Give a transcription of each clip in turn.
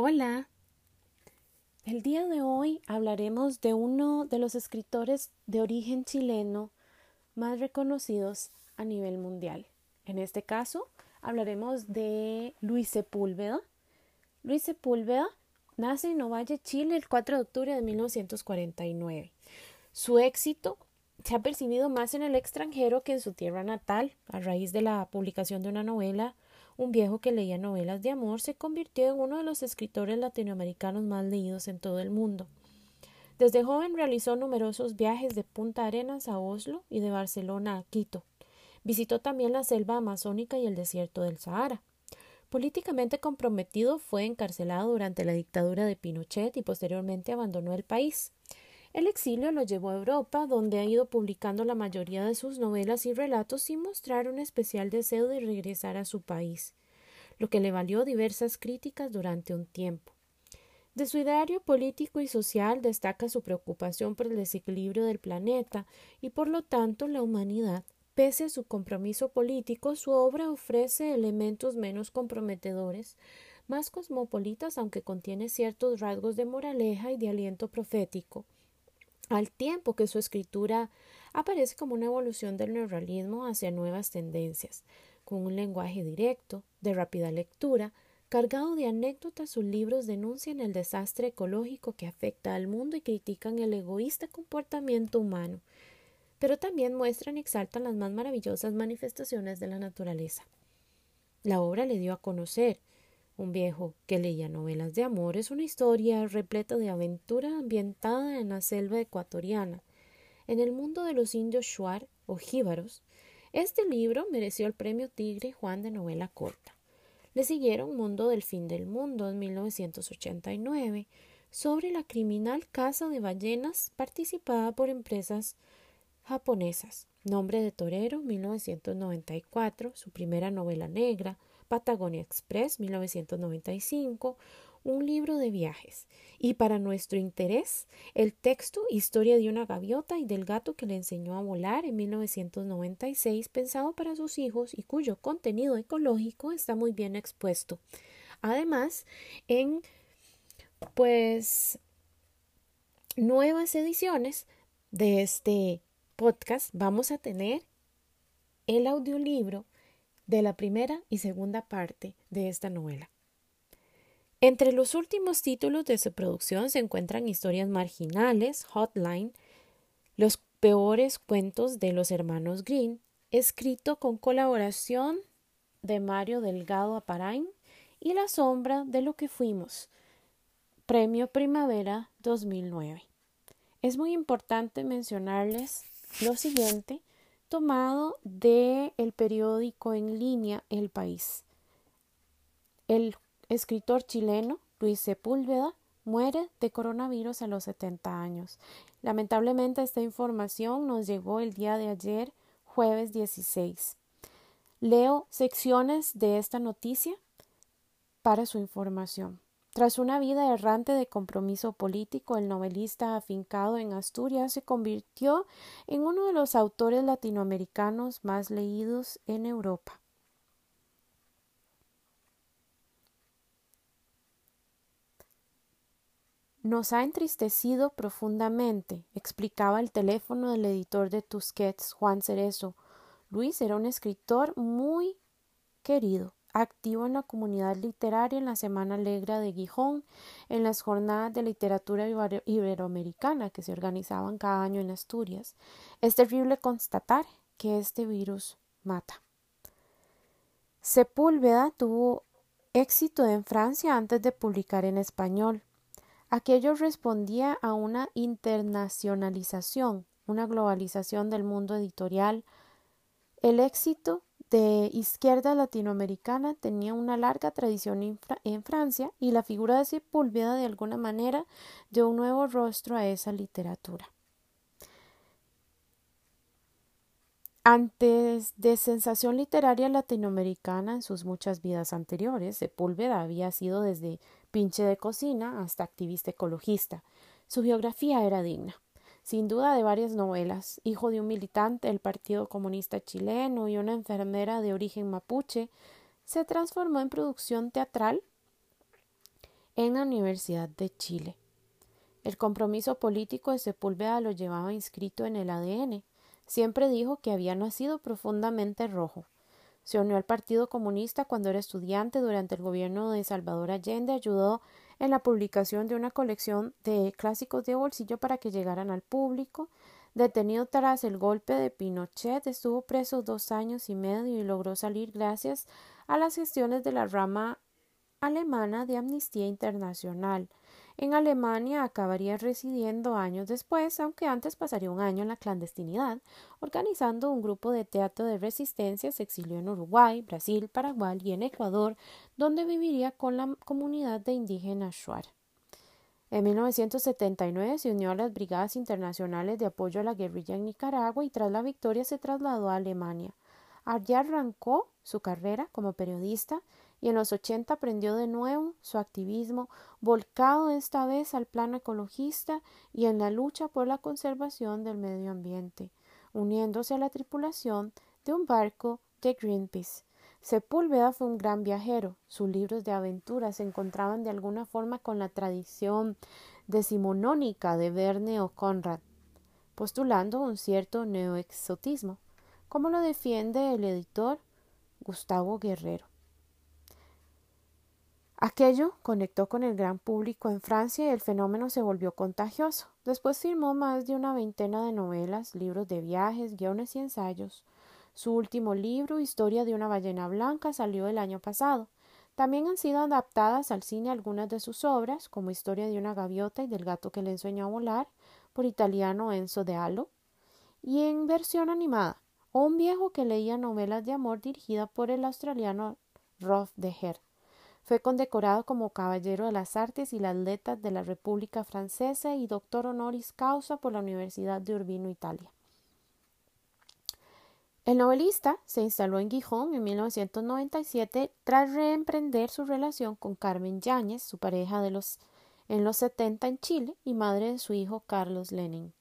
Hola. El día de hoy hablaremos de uno de los escritores de origen chileno más reconocidos a nivel mundial. En este caso, hablaremos de Luis Sepúlveda. Luis Sepúlveda nace en Ovalle, Chile, el 4 de octubre de 1949. Su éxito se ha percibido más en el extranjero que en su tierra natal, a raíz de la publicación de una novela un viejo que leía novelas de amor se convirtió en uno de los escritores latinoamericanos más leídos en todo el mundo. Desde joven realizó numerosos viajes de Punta Arenas a Oslo y de Barcelona a Quito. Visitó también la selva amazónica y el desierto del Sahara. Políticamente comprometido, fue encarcelado durante la dictadura de Pinochet y posteriormente abandonó el país. El exilio lo llevó a Europa, donde ha ido publicando la mayoría de sus novelas y relatos sin mostrar un especial deseo de regresar a su país, lo que le valió diversas críticas durante un tiempo. De su ideario político y social destaca su preocupación por el desequilibrio del planeta y por lo tanto la humanidad. Pese a su compromiso político, su obra ofrece elementos menos comprometedores, más cosmopolitas, aunque contiene ciertos rasgos de moraleja y de aliento profético al tiempo que su escritura aparece como una evolución del neorrealismo hacia nuevas tendencias, con un lenguaje directo, de rápida lectura, cargado de anécdotas, sus libros denuncian el desastre ecológico que afecta al mundo y critican el egoísta comportamiento humano, pero también muestran y exaltan las más maravillosas manifestaciones de la naturaleza. La obra le dio a conocer un viejo que leía novelas de amor es una historia repleta de aventura ambientada en la selva ecuatoriana, en el mundo de los indios shuar o jíbaros. Este libro mereció el premio Tigre Juan de novela corta. Le siguieron Mundo del fin del mundo en 1989 sobre la criminal caza de ballenas participada por empresas japonesas. Nombre de Torero, 1994, su primera novela negra, Patagonia Express 1995, un libro de viajes. Y para nuestro interés, el texto Historia de una gaviota y del gato que le enseñó a volar en 1996, pensado para sus hijos y cuyo contenido ecológico está muy bien expuesto. Además, en pues nuevas ediciones de este podcast vamos a tener el audiolibro de la primera y segunda parte de esta novela. Entre los últimos títulos de su producción se encuentran Historias Marginales, Hotline, Los peores cuentos de los hermanos Green, escrito con colaboración de Mario Delgado Aparain y La sombra de lo que fuimos, Premio Primavera 2009. Es muy importante mencionarles lo siguiente tomado de el periódico en línea El País. El escritor chileno Luis Sepúlveda muere de coronavirus a los 70 años. Lamentablemente esta información nos llegó el día de ayer, jueves 16. Leo secciones de esta noticia para su información. Tras una vida errante de compromiso político, el novelista afincado en Asturias se convirtió en uno de los autores latinoamericanos más leídos en Europa. Nos ha entristecido profundamente, explicaba el teléfono del editor de Tusquets, Juan Cerezo. Luis era un escritor muy querido activo en la comunidad literaria en la Semana Alegre de Gijón, en las jornadas de literatura iberoamericana que se organizaban cada año en Asturias. Es terrible constatar que este virus mata. Sepúlveda tuvo éxito en Francia antes de publicar en español. Aquello respondía a una internacionalización, una globalización del mundo editorial. El éxito de izquierda latinoamericana tenía una larga tradición en Francia y la figura de Sepúlveda de alguna manera dio un nuevo rostro a esa literatura. Antes de sensación literaria latinoamericana en sus muchas vidas anteriores, Sepúlveda había sido desde pinche de cocina hasta activista ecologista. Su biografía era digna sin duda de varias novelas, hijo de un militante del Partido Comunista chileno y una enfermera de origen mapuche, se transformó en producción teatral en la Universidad de Chile. El compromiso político de Sepúlveda lo llevaba inscrito en el ADN. Siempre dijo que había nacido profundamente rojo. Se unió al Partido Comunista cuando era estudiante durante el gobierno de Salvador Allende, ayudó en la publicación de una colección de clásicos de bolsillo para que llegaran al público. Detenido tras el golpe de Pinochet, estuvo preso dos años y medio y logró salir gracias a las gestiones de la rama alemana de Amnistía Internacional. En Alemania acabaría residiendo años después, aunque antes pasaría un año en la clandestinidad, organizando un grupo de teatro de resistencia. Se exilió en Uruguay, Brasil, Paraguay y en Ecuador, donde viviría con la comunidad de indígenas Shuar. En 1979 se unió a las Brigadas Internacionales de Apoyo a la Guerrilla en Nicaragua y tras la victoria se trasladó a Alemania. Allí arrancó su carrera como periodista y en los 80 aprendió de nuevo su activismo, volcado esta vez al plano ecologista y en la lucha por la conservación del medio ambiente, uniéndose a la tripulación de un barco de Greenpeace. Sepúlveda fue un gran viajero. Sus libros de aventuras se encontraban de alguna forma con la tradición decimonónica de Verne o Conrad, postulando un cierto neoexotismo, como lo defiende el editor Gustavo Guerrero. Aquello conectó con el gran público en Francia y el fenómeno se volvió contagioso. Después firmó más de una veintena de novelas, libros de viajes, guiones y ensayos. Su último libro, Historia de una ballena blanca, salió el año pasado. También han sido adaptadas al cine algunas de sus obras, como Historia de una gaviota y del gato que le enseñó a volar, por italiano Enzo de Alo, y en versión animada, o un viejo que leía novelas de amor dirigida por el australiano Rolf de Her. Fue condecorado como Caballero de las Artes y las Letras de la República Francesa y doctor honoris causa por la Universidad de Urbino, Italia. El novelista se instaló en Gijón en 1997 tras reemprender su relación con Carmen Yáñez, su pareja de los, en los 70 en Chile y madre de su hijo Carlos Lenin.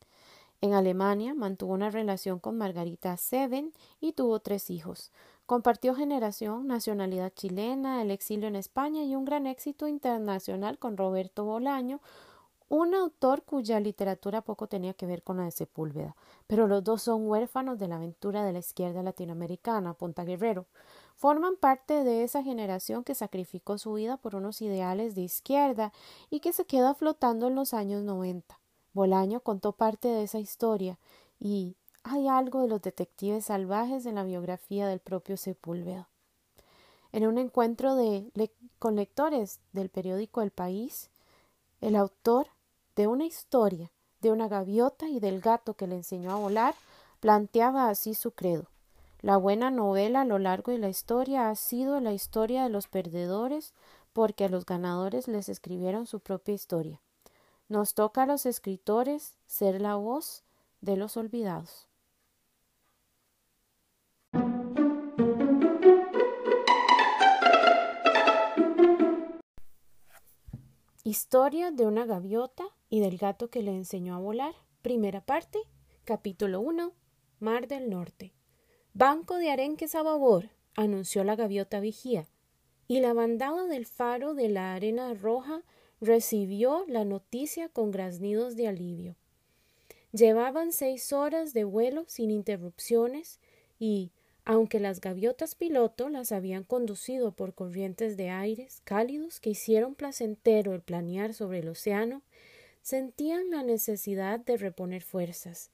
En Alemania mantuvo una relación con Margarita Seven y tuvo tres hijos. Compartió generación, nacionalidad chilena, el exilio en España y un gran éxito internacional con Roberto Bolaño, un autor cuya literatura poco tenía que ver con la de Sepúlveda, pero los dos son huérfanos de la aventura de la izquierda latinoamericana, Punta Guerrero. Forman parte de esa generación que sacrificó su vida por unos ideales de izquierda y que se queda flotando en los años noventa. Bolaño contó parte de esa historia y, hay algo de los detectives salvajes en la biografía del propio Sepúlveda. En un encuentro de con lectores del periódico El País, el autor de una historia de una gaviota y del gato que le enseñó a volar planteaba así su credo. La buena novela a lo largo de la historia ha sido la historia de los perdedores porque a los ganadores les escribieron su propia historia. Nos toca a los escritores ser la voz de los olvidados. Historia de una gaviota y del gato que le enseñó a volar. Primera parte, capítulo 1, Mar del Norte. Banco de arenques a babor, anunció la gaviota vigía, y la bandada del faro de la arena roja recibió la noticia con graznidos de alivio. Llevaban seis horas de vuelo sin interrupciones y, aunque las gaviotas piloto las habían conducido por corrientes de aires cálidos que hicieron placentero el planear sobre el océano, sentían la necesidad de reponer fuerzas.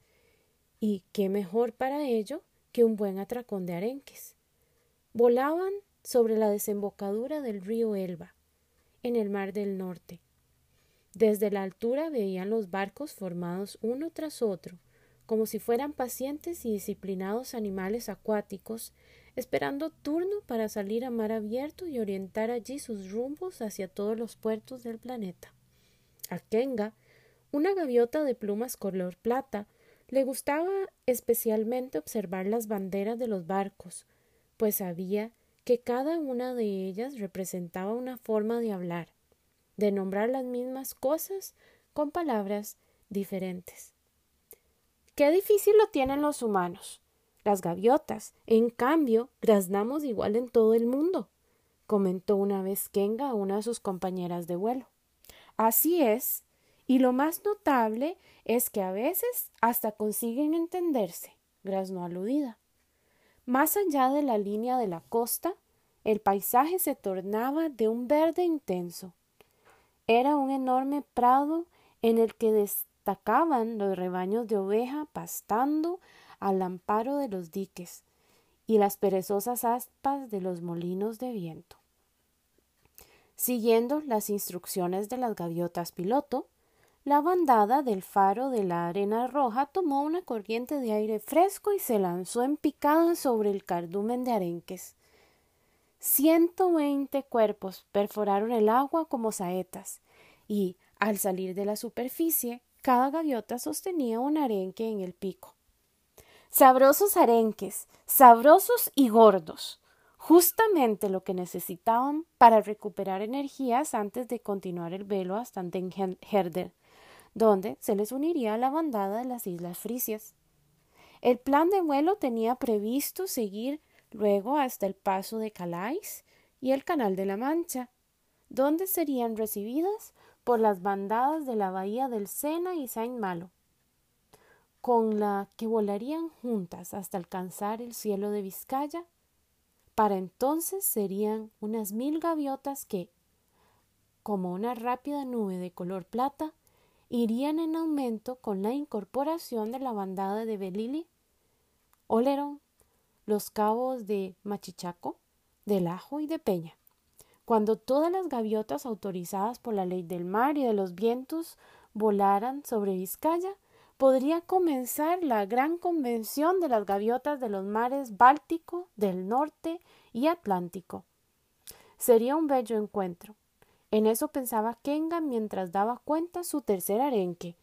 Y qué mejor para ello que un buen atracón de arenques. Volaban sobre la desembocadura del río Elba, en el mar del norte. Desde la altura veían los barcos formados uno tras otro, como si fueran pacientes y disciplinados animales acuáticos, esperando turno para salir a mar abierto y orientar allí sus rumbos hacia todos los puertos del planeta. A Kenga, una gaviota de plumas color plata, le gustaba especialmente observar las banderas de los barcos, pues sabía que cada una de ellas representaba una forma de hablar, de nombrar las mismas cosas con palabras diferentes. Qué difícil lo tienen los humanos. Las gaviotas, en cambio, graznamos igual en todo el mundo, comentó una vez Kenga a una de sus compañeras de vuelo. Así es, y lo más notable es que a veces hasta consiguen entenderse, graznó aludida. Más allá de la línea de la costa, el paisaje se tornaba de un verde intenso. Era un enorme prado en el que destacaban los rebaños de oveja pastando al amparo de los diques y las perezosas aspas de los molinos de viento. Siguiendo las instrucciones de las gaviotas piloto, la bandada del faro de la arena roja tomó una corriente de aire fresco y se lanzó en picada sobre el cardumen de arenques. Ciento veinte cuerpos perforaron el agua como saetas, y, al salir de la superficie, cada gaviota sostenía un arenque en el pico. Sabrosos arenques, sabrosos y gordos, justamente lo que necesitaban para recuperar energías antes de continuar el velo hasta Herder donde se les uniría la bandada de las Islas Frisias. El plan de vuelo tenía previsto seguir luego hasta el paso de Calais y el Canal de la Mancha, donde serían recibidas por las bandadas de la bahía del Sena y Saint Malo, con la que volarían juntas hasta alcanzar el cielo de Vizcaya. Para entonces serían unas mil gaviotas que, como una rápida nube de color plata, irían en aumento con la incorporación de la bandada de Belili, Olerón, los cabos de Machichaco, del Ajo y de Peña. Cuando todas las gaviotas autorizadas por la ley del mar y de los vientos volaran sobre Vizcaya, podría comenzar la gran convención de las gaviotas de los mares Báltico, del Norte y Atlántico. Sería un bello encuentro, en eso pensaba Kenga mientras daba cuenta su tercer arenque.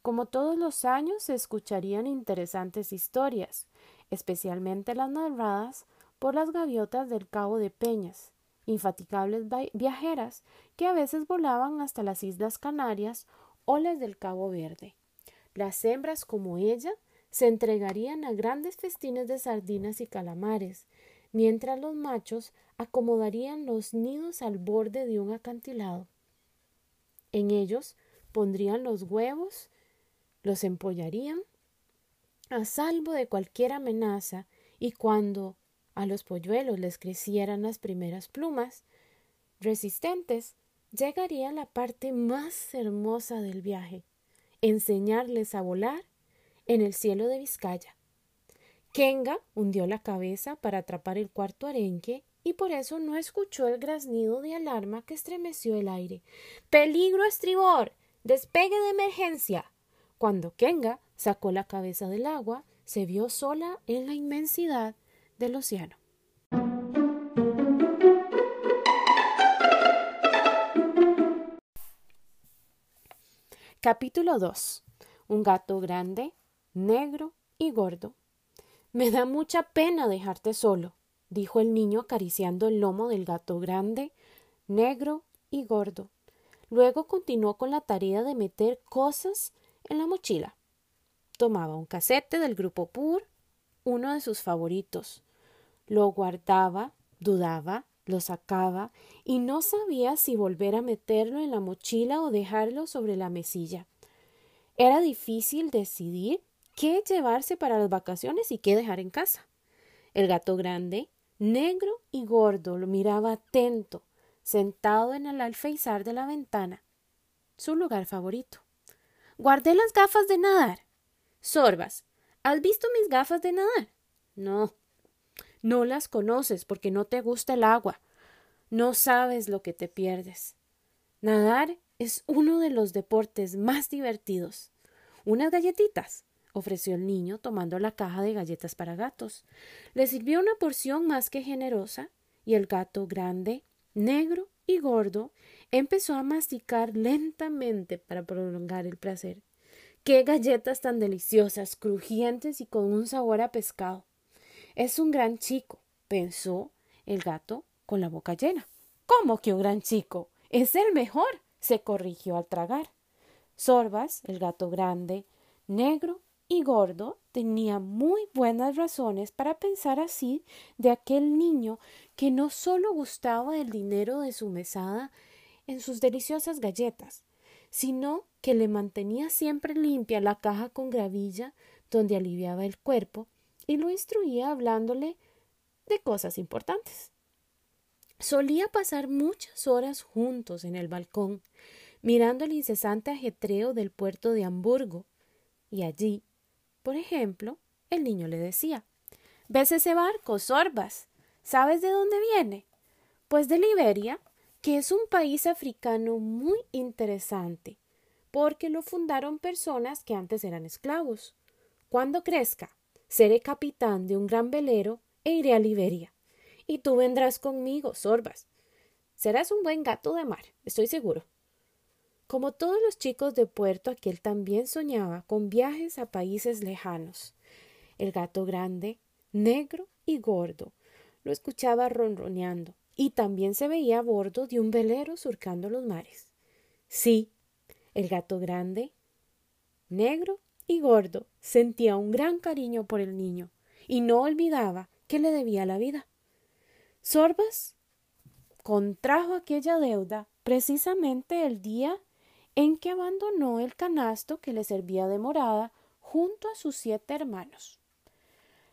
Como todos los años se escucharían interesantes historias, especialmente las narradas por las gaviotas del Cabo de Peñas, infatigables viajeras que a veces volaban hasta las Islas Canarias o las del Cabo Verde. Las hembras como ella se entregarían a grandes festines de sardinas y calamares, mientras los machos acomodarían los nidos al borde de un acantilado. En ellos pondrían los huevos, los empollarían a salvo de cualquier amenaza y cuando a los polluelos les crecieran las primeras plumas resistentes, llegaría la parte más hermosa del viaje, enseñarles a volar en el cielo de Vizcaya. Kenga hundió la cabeza para atrapar el cuarto arenque y por eso no escuchó el graznido de alarma que estremeció el aire. ¡Peligro estribor! ¡Despegue de emergencia! Cuando Kenga sacó la cabeza del agua, se vio sola en la inmensidad del océano. Capítulo 2. Un gato grande, negro y gordo me da mucha pena dejarte solo, dijo el niño acariciando el lomo del gato grande, negro y gordo. Luego continuó con la tarea de meter cosas en la mochila. Tomaba un casete del grupo Pur, uno de sus favoritos. Lo guardaba, dudaba, lo sacaba y no sabía si volver a meterlo en la mochila o dejarlo sobre la mesilla. Era difícil decidir qué llevarse para las vacaciones y qué dejar en casa. El gato grande, negro y gordo, lo miraba atento, sentado en el alféizar de la ventana, su lugar favorito. Guardé las gafas de nadar. Sorbas, ¿has visto mis gafas de nadar? No. No las conoces porque no te gusta el agua. No sabes lo que te pierdes. Nadar es uno de los deportes más divertidos. Unas galletitas ofreció el niño tomando la caja de galletas para gatos. Le sirvió una porción más que generosa y el gato grande, negro y gordo empezó a masticar lentamente para prolongar el placer. ¡Qué galletas tan deliciosas, crujientes y con un sabor a pescado! Es un gran chico, pensó el gato con la boca llena. ¿Cómo que un gran chico? Es el mejor, se corrigió al tragar. Sorbas, el gato grande, negro y Gordo tenía muy buenas razones para pensar así de aquel niño que no solo gustaba el dinero de su mesada en sus deliciosas galletas, sino que le mantenía siempre limpia la caja con gravilla donde aliviaba el cuerpo y lo instruía hablándole de cosas importantes. Solía pasar muchas horas juntos en el balcón, mirando el incesante ajetreo del puerto de Hamburgo, y allí, por ejemplo, el niño le decía ¿Ves ese barco, Sorbas? ¿Sabes de dónde viene? Pues de Liberia, que es un país africano muy interesante, porque lo fundaron personas que antes eran esclavos. Cuando crezca, seré capitán de un gran velero e iré a Liberia. Y tú vendrás conmigo, Sorbas. Serás un buen gato de mar, estoy seguro. Como todos los chicos de puerto, aquel también soñaba con viajes a países lejanos. El gato grande, negro y gordo, lo escuchaba ronroneando, y también se veía a bordo de un velero surcando los mares. Sí, el gato grande, negro y gordo sentía un gran cariño por el niño y no olvidaba que le debía la vida. Sorbas contrajo aquella deuda precisamente el día en que abandonó el canasto que le servía de morada junto a sus siete hermanos.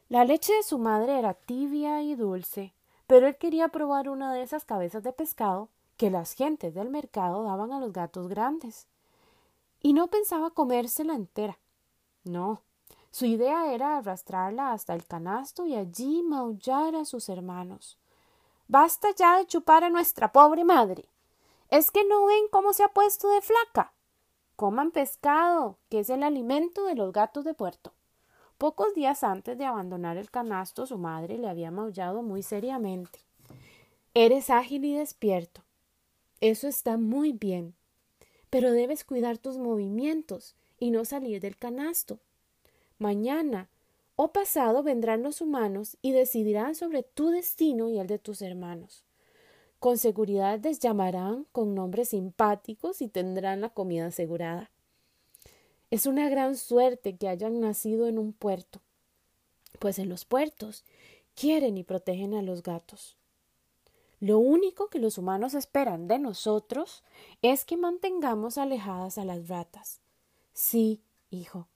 La leche de su madre era tibia y dulce, pero él quería probar una de esas cabezas de pescado que las gentes del mercado daban a los gatos grandes. Y no pensaba comérsela entera. No, su idea era arrastrarla hasta el canasto y allí maullar a sus hermanos. Basta ya de chupar a nuestra pobre madre. ¿Es que no ven cómo se ha puesto de flaca? Coman pescado, que es el alimento de los gatos de puerto. Pocos días antes de abandonar el canasto, su madre le había maullado muy seriamente. Eres ágil y despierto. Eso está muy bien. Pero debes cuidar tus movimientos y no salir del canasto. Mañana o pasado vendrán los humanos y decidirán sobre tu destino y el de tus hermanos. Con seguridad les llamarán con nombres simpáticos y tendrán la comida asegurada. Es una gran suerte que hayan nacido en un puerto, pues en los puertos quieren y protegen a los gatos. Lo único que los humanos esperan de nosotros es que mantengamos alejadas a las ratas. Sí, hijo,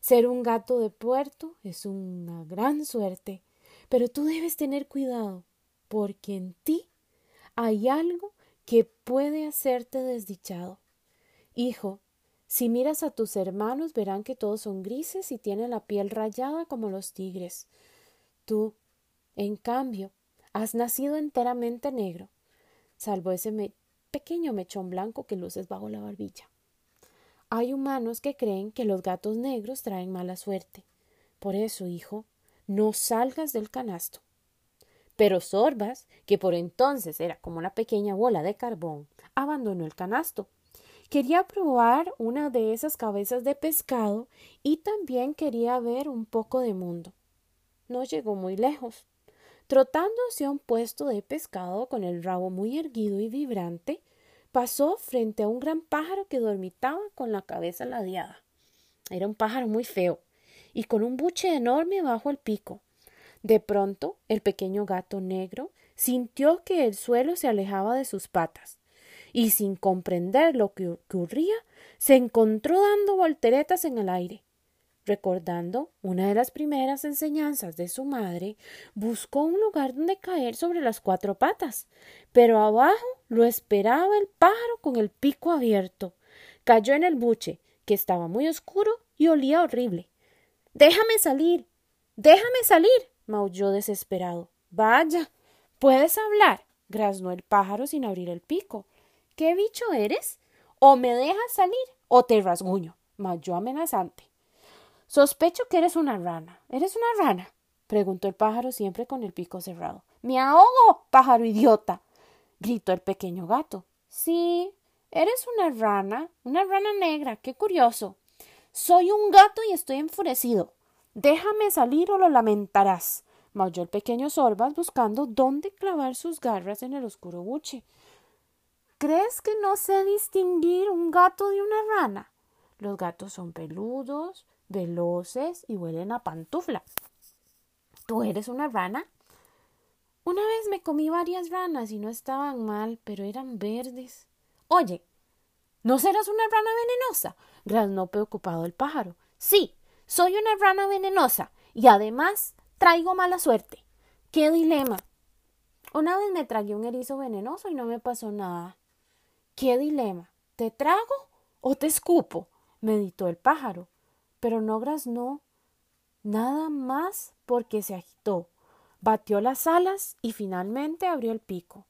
ser un gato de puerto es una gran suerte, pero tú debes tener cuidado, porque en ti hay algo que puede hacerte desdichado. Hijo, si miras a tus hermanos verán que todos son grises y tienen la piel rayada como los tigres. Tú, en cambio, has nacido enteramente negro, salvo ese pequeño mechón blanco que luces bajo la barbilla. Hay humanos que creen que los gatos negros traen mala suerte. Por eso, hijo, no salgas del canasto. Pero Sorbas, que por entonces era como una pequeña bola de carbón, abandonó el canasto. Quería probar una de esas cabezas de pescado y también quería ver un poco de mundo. No llegó muy lejos. Trotándose a un puesto de pescado con el rabo muy erguido y vibrante, pasó frente a un gran pájaro que dormitaba con la cabeza ladeada. Era un pájaro muy feo y con un buche enorme bajo el pico. De pronto, el pequeño gato negro sintió que el suelo se alejaba de sus patas y sin comprender lo que ocurría, se encontró dando volteretas en el aire. Recordando una de las primeras enseñanzas de su madre, buscó un lugar donde caer sobre las cuatro patas, pero abajo lo esperaba el pájaro con el pico abierto. Cayó en el buche, que estaba muy oscuro y olía horrible. Déjame salir. Déjame salir. maulló desesperado. Vaya. ¿Puedes hablar? graznó el pájaro sin abrir el pico. ¿Qué bicho eres? O me dejas salir o te rasguño. maulló amenazante. Sospecho que eres una rana. ¿Eres una rana? preguntó el pájaro siempre con el pico cerrado. Me ahogo, pájaro idiota. gritó el pequeño gato. Sí, eres una rana, una rana negra. Qué curioso. Soy un gato y estoy enfurecido. Déjame salir o lo lamentarás. maulló el pequeño Sorbas buscando dónde clavar sus garras en el oscuro buche. ¿Crees que no sé distinguir un gato de una rana? Los gatos son peludos, veloces y huelen a pantufla. ¿Tú eres una rana? Una vez me comí varias ranas y no estaban mal, pero eran verdes. Oye, ¿No serás una rana venenosa? graznó preocupado el pájaro. Sí, soy una rana venenosa y además traigo mala suerte. ¡Qué dilema! Una vez me tragué un erizo venenoso y no me pasó nada. ¡Qué dilema! ¿Te trago o te escupo? meditó el pájaro, pero no graznó nada más porque se agitó, batió las alas y finalmente abrió el pico.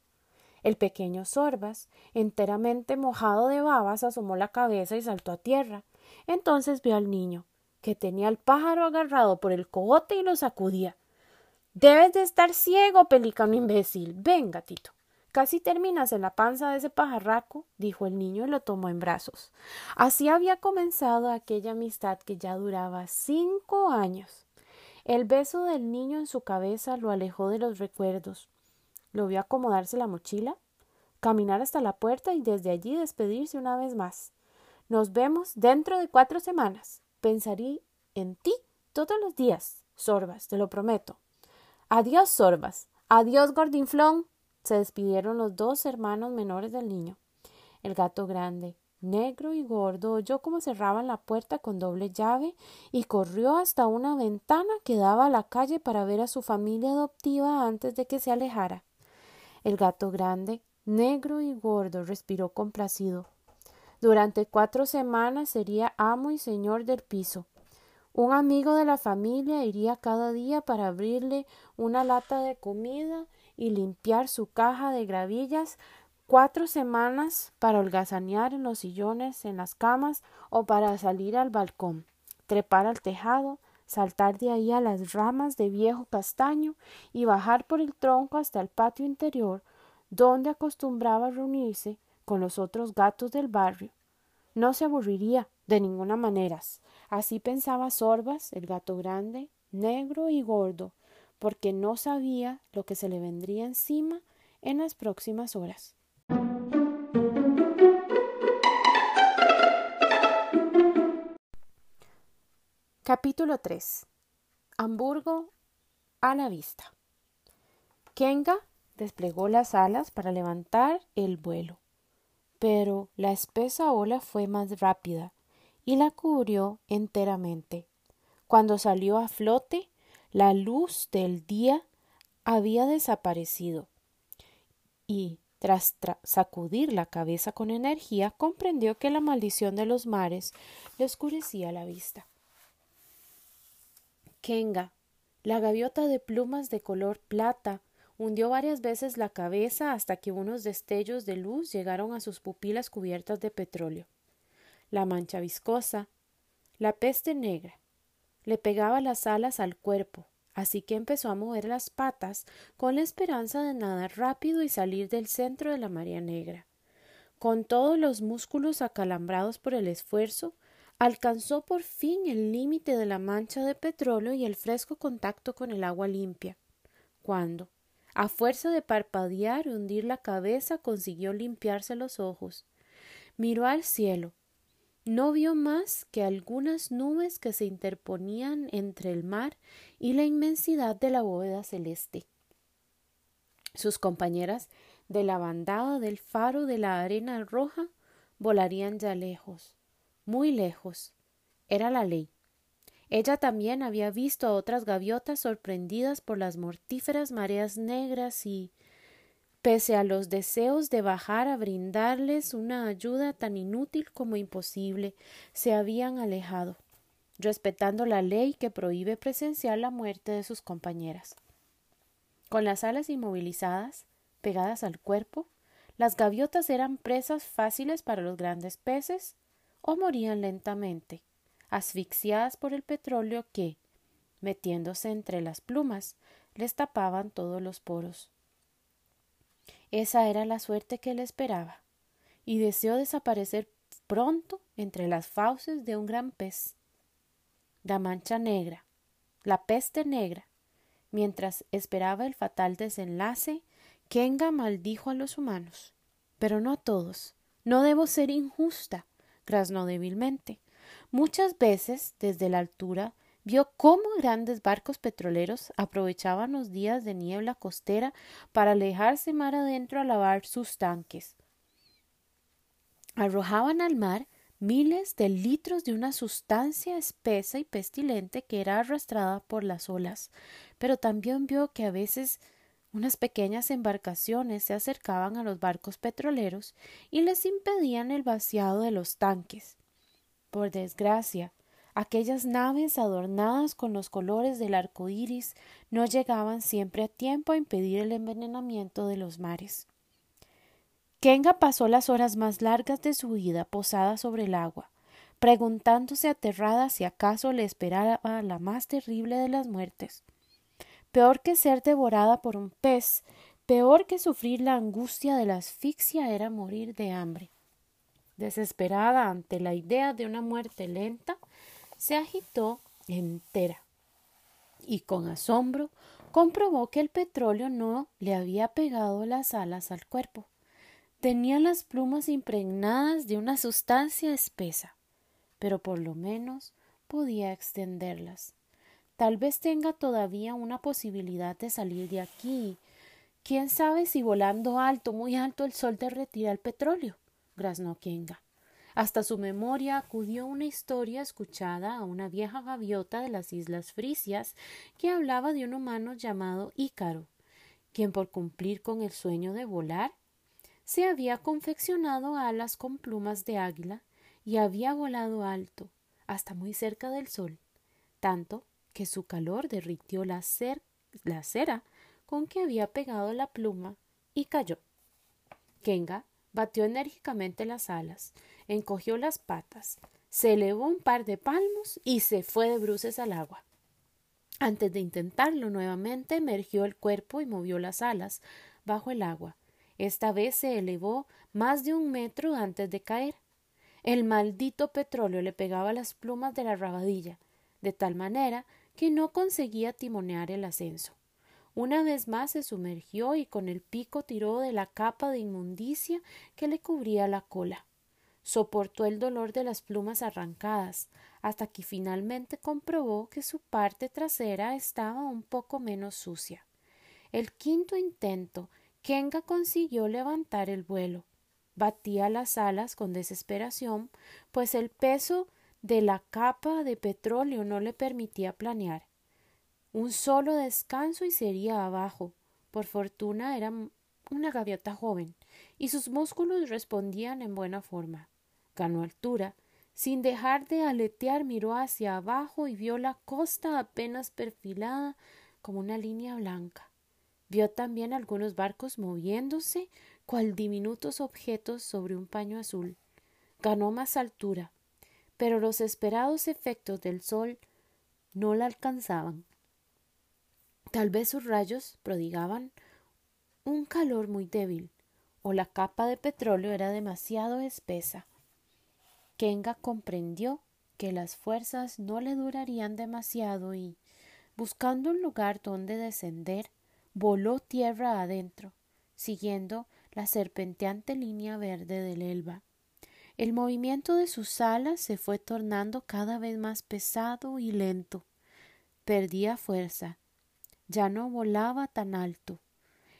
El pequeño Sorbas, enteramente mojado de babas, asomó la cabeza y saltó a tierra. Entonces vio al niño, que tenía al pájaro agarrado por el cogote y lo sacudía. Debes de estar ciego, pelicano imbécil. Ven, gatito. Casi terminas en la panza de ese pajarraco, dijo el niño y lo tomó en brazos. Así había comenzado aquella amistad que ya duraba cinco años. El beso del niño en su cabeza lo alejó de los recuerdos. Lo vio acomodarse la mochila, caminar hasta la puerta y desde allí despedirse una vez más. Nos vemos dentro de cuatro semanas. Pensaré en ti todos los días, Sorbas, te lo prometo. Adiós, Sorbas. Adiós, Gordinflón. Se despidieron los dos hermanos menores del niño. El gato grande, negro y gordo, oyó cómo cerraban la puerta con doble llave y corrió hasta una ventana que daba a la calle para ver a su familia adoptiva antes de que se alejara. El gato grande, negro y gordo, respiró complacido. Durante cuatro semanas sería amo y señor del piso. Un amigo de la familia iría cada día para abrirle una lata de comida y limpiar su caja de gravillas cuatro semanas para holgazanear en los sillones, en las camas o para salir al balcón, trepar al tejado, saltar de ahí a las ramas de viejo castaño y bajar por el tronco hasta el patio interior, donde acostumbraba reunirse con los otros gatos del barrio. No se aburriría de ninguna manera. Así pensaba Sorbas, el gato grande, negro y gordo, porque no sabía lo que se le vendría encima en las próximas horas. Capítulo 3 Hamburgo a la vista. Kenga desplegó las alas para levantar el vuelo, pero la espesa ola fue más rápida y la cubrió enteramente. Cuando salió a flote, la luz del día había desaparecido y tras sacudir la cabeza con energía comprendió que la maldición de los mares le oscurecía la vista. Kenga, la gaviota de plumas de color plata, hundió varias veces la cabeza hasta que unos destellos de luz llegaron a sus pupilas cubiertas de petróleo. La mancha viscosa, la peste negra, le pegaba las alas al cuerpo, así que empezó a mover las patas con la esperanza de nadar rápido y salir del centro de la marea negra. Con todos los músculos acalambrados por el esfuerzo, alcanzó por fin el límite de la mancha de petróleo y el fresco contacto con el agua limpia, cuando, a fuerza de parpadear y hundir la cabeza, consiguió limpiarse los ojos. Miró al cielo. No vio más que algunas nubes que se interponían entre el mar y la inmensidad de la bóveda celeste. Sus compañeras de la bandada del faro de la arena roja volarían ya lejos, muy lejos. Era la ley. Ella también había visto a otras gaviotas sorprendidas por las mortíferas mareas negras y, pese a los deseos de bajar a brindarles una ayuda tan inútil como imposible, se habían alejado, respetando la ley que prohíbe presenciar la muerte de sus compañeras. Con las alas inmovilizadas, pegadas al cuerpo, las gaviotas eran presas fáciles para los grandes peces o morían lentamente asfixiadas por el petróleo que, metiéndose entre las plumas, les tapaban todos los poros. Esa era la suerte que le esperaba, y deseó desaparecer pronto entre las fauces de un gran pez. La mancha negra, la peste negra. Mientras esperaba el fatal desenlace, Kenga maldijo a los humanos. Pero no a todos. No debo ser injusta, graznó débilmente. Muchas veces, desde la altura, vio cómo grandes barcos petroleros aprovechaban los días de niebla costera para alejarse mar adentro a lavar sus tanques. arrojaban al mar miles de litros de una sustancia espesa y pestilente que era arrastrada por las olas, pero también vio que a veces unas pequeñas embarcaciones se acercaban a los barcos petroleros y les impedían el vaciado de los tanques. Por desgracia, aquellas naves adornadas con los colores del arco iris no llegaban siempre a tiempo a impedir el envenenamiento de los mares. Kenga pasó las horas más largas de su vida posada sobre el agua, preguntándose aterrada si acaso le esperaba la más terrible de las muertes. Peor que ser devorada por un pez, peor que sufrir la angustia de la asfixia era morir de hambre. Desesperada ante la idea de una muerte lenta, se agitó entera y con asombro comprobó que el petróleo no le había pegado las alas al cuerpo. Tenía las plumas impregnadas de una sustancia espesa, pero por lo menos podía extenderlas. Tal vez tenga todavía una posibilidad de salir de aquí. Quién sabe si volando alto, muy alto, el sol derretira el petróleo. graznó Kenga. Hasta su memoria acudió una historia escuchada a una vieja gaviota de las islas Frisias que hablaba de un humano llamado Ícaro, quien por cumplir con el sueño de volar se había confeccionado alas con plumas de águila y había volado alto, hasta muy cerca del sol, tanto que su calor derritió la, la cera con que había pegado la pluma y cayó. Kenga batió enérgicamente las alas, encogió las patas, se elevó un par de palmos y se fue de bruces al agua. Antes de intentarlo nuevamente, emergió el cuerpo y movió las alas bajo el agua, esta vez se elevó más de un metro antes de caer. El maldito petróleo le pegaba las plumas de la rabadilla, de tal manera que no conseguía timonear el ascenso. Una vez más se sumergió y con el pico tiró de la capa de inmundicia que le cubría la cola. Soportó el dolor de las plumas arrancadas, hasta que finalmente comprobó que su parte trasera estaba un poco menos sucia. El quinto intento Kenga consiguió levantar el vuelo. Batía las alas con desesperación, pues el peso de la capa de petróleo no le permitía planear. Un solo descanso y sería abajo. Por fortuna era una gaviota joven, y sus músculos respondían en buena forma. Ganó altura. Sin dejar de aletear miró hacia abajo y vio la costa apenas perfilada como una línea blanca. Vio también algunos barcos moviéndose cual diminutos objetos sobre un paño azul. Ganó más altura, pero los esperados efectos del sol no la alcanzaban. Tal vez sus rayos prodigaban un calor muy débil, o la capa de petróleo era demasiado espesa. Kenga comprendió que las fuerzas no le durarían demasiado y, buscando un lugar donde descender, voló tierra adentro, siguiendo la serpenteante línea verde del Elba. El movimiento de sus alas se fue tornando cada vez más pesado y lento. Perdía fuerza. Ya no volaba tan alto.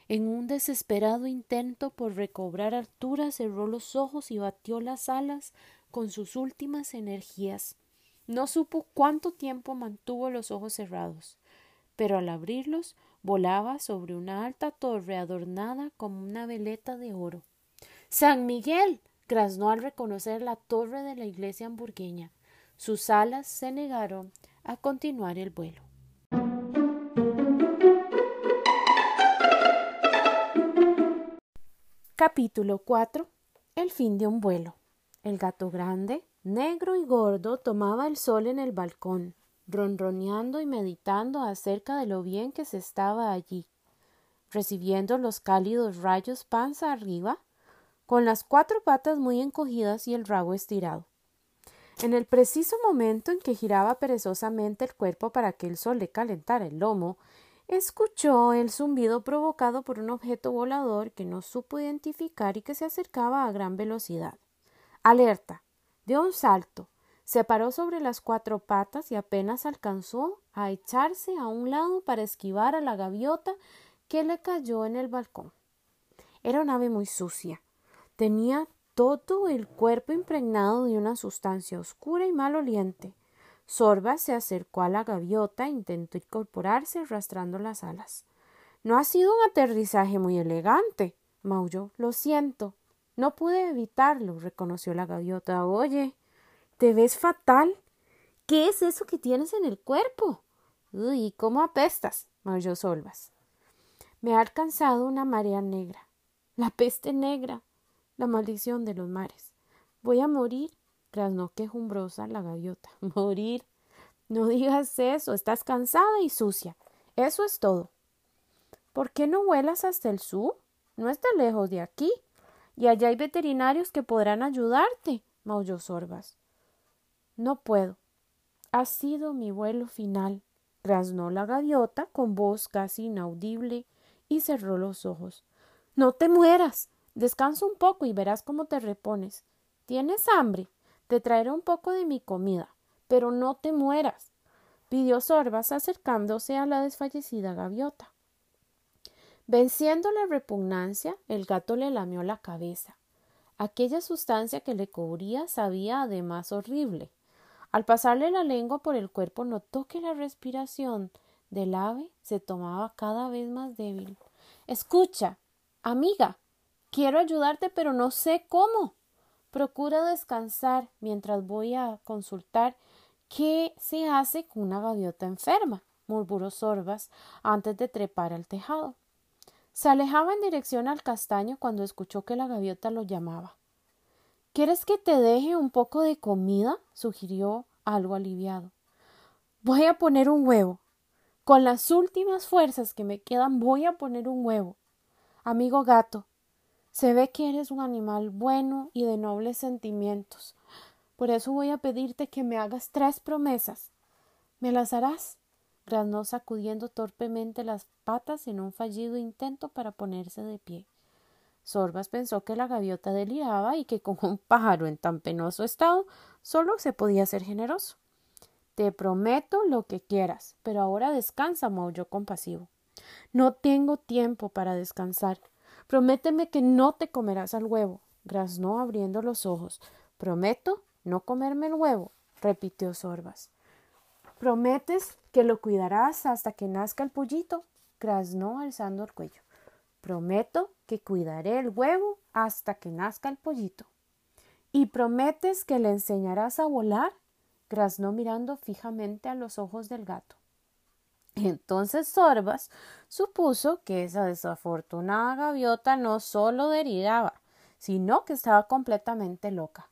En un desesperado intento por recobrar altura cerró los ojos y batió las alas con sus últimas energías. No supo cuánto tiempo mantuvo los ojos cerrados, pero al abrirlos volaba sobre una alta torre adornada como una veleta de oro. San Miguel. graznó al reconocer la torre de la iglesia hamburgueña. Sus alas se negaron a continuar el vuelo. Capítulo 4 El fin de un vuelo. El gato grande, negro y gordo, tomaba el sol en el balcón ronroneando y meditando acerca de lo bien que se estaba allí, recibiendo los cálidos rayos panza arriba, con las cuatro patas muy encogidas y el rabo estirado. En el preciso momento en que giraba perezosamente el cuerpo para que el sol le calentara el lomo, escuchó el zumbido provocado por un objeto volador que no supo identificar y que se acercaba a gran velocidad. Alerta. dio un salto, se paró sobre las cuatro patas y apenas alcanzó a echarse a un lado para esquivar a la gaviota que le cayó en el balcón. Era un ave muy sucia. Tenía todo el cuerpo impregnado de una sustancia oscura y maloliente. Sorba se acercó a la gaviota e intentó incorporarse arrastrando las alas. No ha sido un aterrizaje muy elegante, maulló. Lo siento. No pude evitarlo, reconoció la gaviota. Oye, te ves fatal. ¿Qué es eso que tienes en el cuerpo? Uy, ¿cómo apestas? maulló Solvas. Me ha alcanzado una marea negra. La peste negra. La maldición de los mares. Voy a morir graznó quejumbrosa la gaviota. Morir. No digas eso. Estás cansada y sucia. Eso es todo. ¿Por qué no vuelas hasta el sur? No está lejos de aquí. Y allá hay veterinarios que podrán ayudarte, maulló Sorbas. No puedo. Ha sido mi vuelo final, graznó la gaviota con voz casi inaudible y cerró los ojos. No te mueras. Descansa un poco y verás cómo te repones. ¿Tienes hambre? Te traeré un poco de mi comida, pero no te mueras, pidió Sorbas acercándose a la desfallecida gaviota. Venciendo la repugnancia, el gato le lamió la cabeza. Aquella sustancia que le cubría sabía además horrible. Al pasarle la lengua por el cuerpo notó que la respiración del ave se tomaba cada vez más débil. Escucha, amiga, quiero ayudarte, pero no sé cómo. Procura descansar mientras voy a consultar qué se hace con una gaviota enferma, murmuró Sorbas antes de trepar al tejado. Se alejaba en dirección al castaño cuando escuchó que la gaviota lo llamaba. ¿Quieres que te deje un poco de comida? sugirió algo aliviado. Voy a poner un huevo. Con las últimas fuerzas que me quedan voy a poner un huevo. Amigo gato, se ve que eres un animal bueno y de nobles sentimientos. Por eso voy a pedirte que me hagas tres promesas. ¿Me las harás? Graznó sacudiendo torpemente las patas en un fallido intento para ponerse de pie. Sorbas pensó que la gaviota deliraba y que con un pájaro en tan penoso estado solo se podía ser generoso. Te prometo lo que quieras, pero ahora descansa, maulló compasivo. No tengo tiempo para descansar. Prométeme que no te comerás al huevo. graznó abriendo los ojos. Prometo no comerme el huevo, repitió Sorbas. Prometes que lo cuidarás hasta que nazca el pollito, graznó alzando el cuello. Prometo que cuidaré el huevo hasta que nazca el pollito. ¿Y prometes que le enseñarás a volar? graznó mirando fijamente a los ojos del gato. Entonces Sorbas supuso que esa desafortunada gaviota no solo deliraba, sino que estaba completamente loca.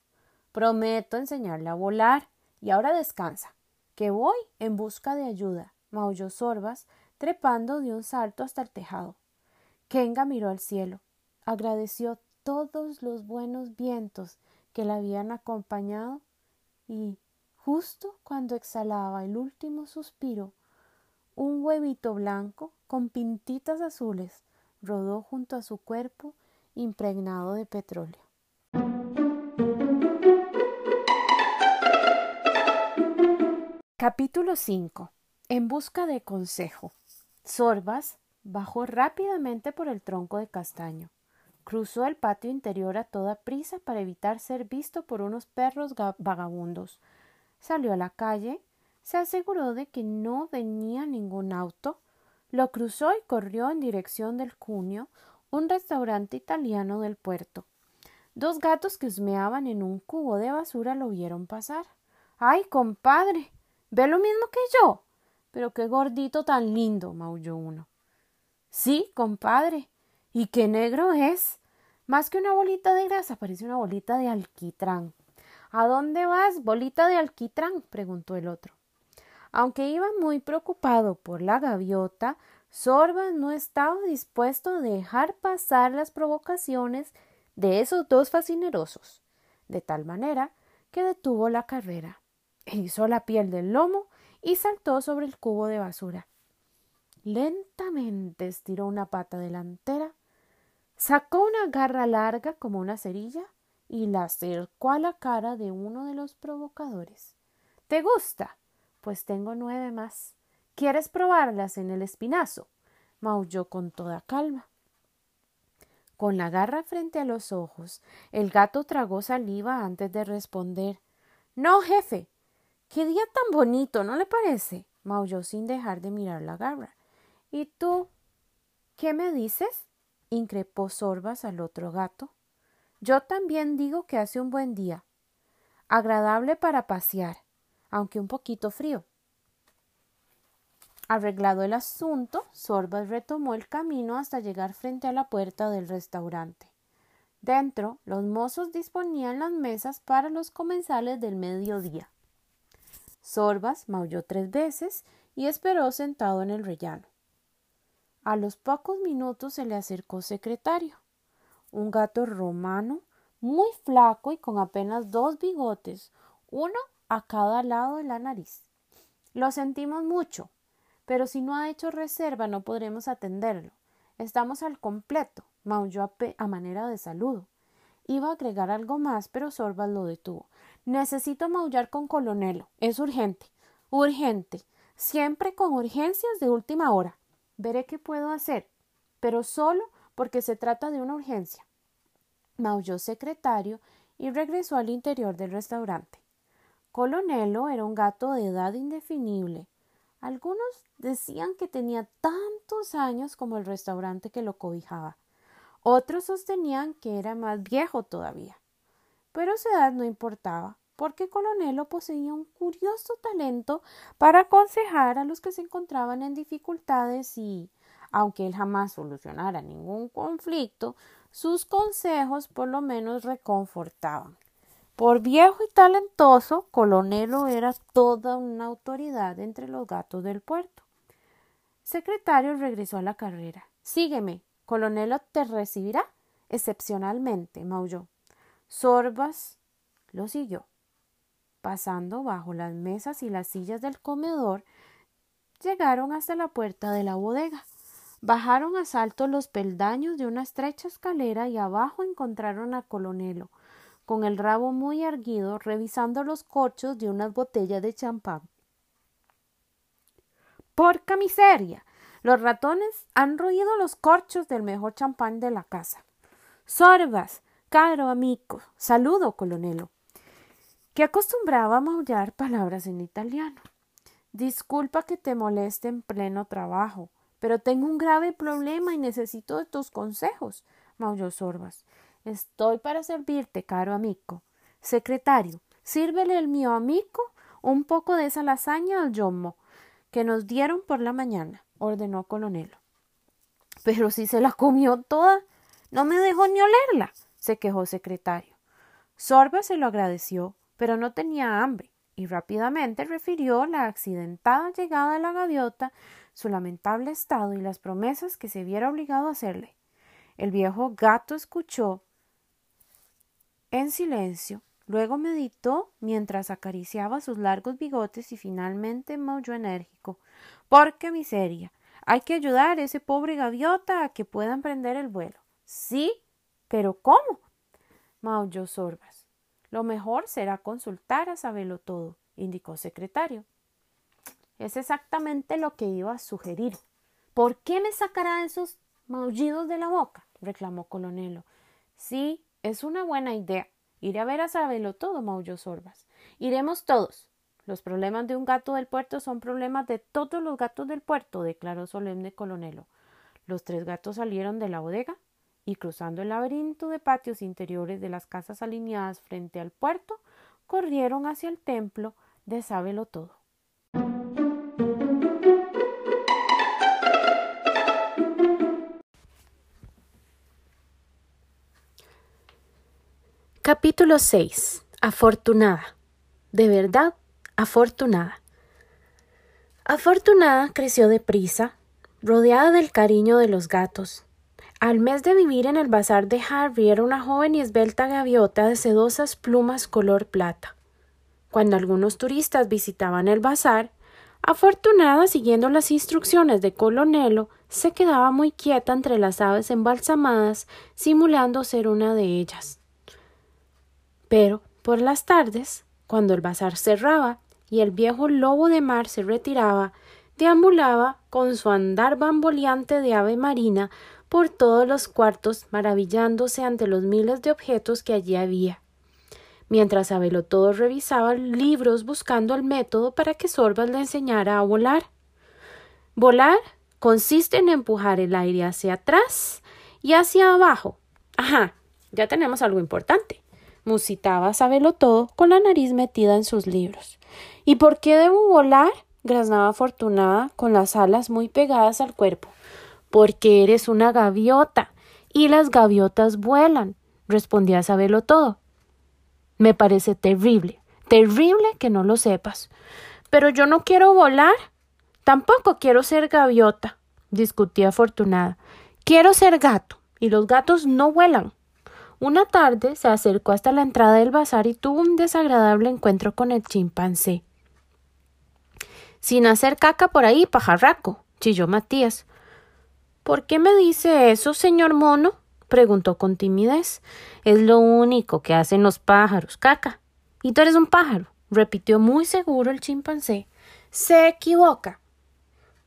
Prometo enseñarle a volar, y ahora descansa, que voy en busca de ayuda, maulló Sorbas, trepando de un salto hasta el tejado. Kenga miró al cielo, agradeció todos los buenos vientos que la habían acompañado y, justo cuando exhalaba el último suspiro, un huevito blanco con pintitas azules rodó junto a su cuerpo impregnado de petróleo. Capítulo 5. En busca de consejo. Sorbas bajó rápidamente por el tronco de castaño. Cruzó el patio interior a toda prisa para evitar ser visto por unos perros vagabundos. Salió a la calle se aseguró de que no venía ningún auto, lo cruzó y corrió en dirección del Cunio, un restaurante italiano del puerto. Dos gatos que husmeaban en un cubo de basura lo vieron pasar. ¡Ay, compadre! ¿Ve lo mismo que yo? Pero qué gordito tan lindo, maulló uno. Sí, compadre. ¿Y qué negro es? Más que una bolita de grasa, parece una bolita de alquitrán. ¿A dónde vas, bolita de alquitrán? preguntó el otro. Aunque iba muy preocupado por la gaviota, Sorbas no estaba dispuesto a dejar pasar las provocaciones de esos dos fascinerosos, de tal manera que detuvo la carrera, hizo la piel del lomo y saltó sobre el cubo de basura. Lentamente estiró una pata delantera, sacó una garra larga como una cerilla y la acercó a la cara de uno de los provocadores. ¿Te gusta? Pues tengo nueve más. ¿Quieres probarlas en el espinazo? maulló con toda calma. Con la garra frente a los ojos, el gato tragó saliva antes de responder. No, jefe. Qué día tan bonito, ¿no le parece? maulló sin dejar de mirar la garra. ¿Y tú? ¿Qué me dices? increpó Sorbas al otro gato. Yo también digo que hace un buen día. Agradable para pasear, aunque un poquito frío. Arreglado el asunto, Sorbas retomó el camino hasta llegar frente a la puerta del restaurante. Dentro, los mozos disponían las mesas para los comensales del mediodía. Sorbas maulló tres veces y esperó sentado en el rellano. A los pocos minutos se le acercó secretario, un gato romano, muy flaco y con apenas dos bigotes, uno a cada lado de la nariz. Lo sentimos mucho, pero si no ha hecho reserva no podremos atenderlo. Estamos al completo, maulló a, manera de saludo. Iba a agregar algo más, pero Sorbas lo detuvo. Necesito maullar con Colonelo. Es urgente. Urgente. Siempre con urgencias de última hora. Veré qué puedo hacer, pero solo porque se trata de una urgencia. Maulló secretario y regresó al interior del restaurante. Colonelo era un gato de edad indefinible, algunos decían que tenía tantos años como el restaurante que lo cobijaba. Otros sostenían que era más viejo todavía. Pero su edad no importaba, porque Colonelo poseía un curioso talento para aconsejar a los que se encontraban en dificultades y, aunque él jamás solucionara ningún conflicto, sus consejos por lo menos reconfortaban. Por viejo y talentoso, Colonelo era toda una autoridad entre los gatos del puerto. Secretario regresó a la carrera. Sígueme. Colonelo te recibirá excepcionalmente, maulló. Sorbas lo siguió. Pasando bajo las mesas y las sillas del comedor, llegaron hasta la puerta de la bodega. Bajaron a salto los peldaños de una estrecha escalera y abajo encontraron a Colonelo, con el rabo muy erguido, revisando los corchos de unas botellas de champán. ¡Porca miseria! Los ratones han roído los corchos del mejor champán de la casa. Sorbas, caro amigo, saludo, colonelo, que acostumbraba a maullar palabras en italiano. Disculpa que te moleste en pleno trabajo, pero tengo un grave problema y necesito de tus consejos, maulló Sorbas. Estoy para servirte, caro amigo. Secretario, sírvele el mío amigo un poco de esa lasaña al yomo que nos dieron por la mañana, ordenó Colonelo. Pero si se la comió toda, no me dejó ni olerla, se quejó secretario. Sorba se lo agradeció, pero no tenía hambre, y rápidamente refirió la accidentada llegada de la gaviota, su lamentable estado y las promesas que se viera obligado a hacerle. El viejo gato escuchó en silencio. Luego meditó mientras acariciaba sus largos bigotes y finalmente maulló enérgico. ¡Porque miseria! Hay que ayudar a ese pobre gaviota a que pueda emprender el vuelo. Sí, pero ¿cómo? maulló Sorbas. Lo mejor será consultar a Sabelo todo, indicó secretario. Es exactamente lo que iba a sugerir. ¿Por qué me sacará esos maullidos de la boca? reclamó Colonelo. Sí, es una buena idea. Iré a ver a Sabelo todo, maulló Sorbas. Iremos todos. Los problemas de un gato del puerto son problemas de todos los gatos del puerto, declaró solemne Colonelo. Los tres gatos salieron de la bodega y cruzando el laberinto de patios interiores de las casas alineadas frente al puerto, corrieron hacia el templo de Sábelo todo. Capítulo 6. Afortunada. De verdad, afortunada. Afortunada creció deprisa, rodeada del cariño de los gatos. Al mes de vivir en el bazar de Harvey era una joven y esbelta gaviota de sedosas plumas color plata. Cuando algunos turistas visitaban el bazar, Afortunada, siguiendo las instrucciones de Colonelo, se quedaba muy quieta entre las aves embalsamadas, simulando ser una de ellas. Pero, por las tardes, cuando el bazar cerraba y el viejo lobo de mar se retiraba, deambulaba con su andar bamboleante de ave marina por todos los cuartos, maravillándose ante los miles de objetos que allí había. Mientras todo revisaba libros buscando el método para que Sorbas le enseñara a volar. Volar consiste en empujar el aire hacia atrás y hacia abajo. Ajá, ya tenemos algo importante. Musitaba todo con la nariz metida en sus libros. ¿Y por qué debo volar? graznaba Afortunada con las alas muy pegadas al cuerpo. Porque eres una gaviota y las gaviotas vuelan, respondía Sabelo todo. Me parece terrible, terrible que no lo sepas. Pero yo no quiero volar. Tampoco quiero ser gaviota, discutía Afortunada. Quiero ser gato, y los gatos no vuelan. Una tarde se acercó hasta la entrada del bazar y tuvo un desagradable encuentro con el chimpancé. Sin hacer caca por ahí, pajarraco, chilló Matías. ¿Por qué me dice eso, señor mono? preguntó con timidez. Es lo único que hacen los pájaros, caca. Y tú eres un pájaro, repitió muy seguro el chimpancé. Se equivoca.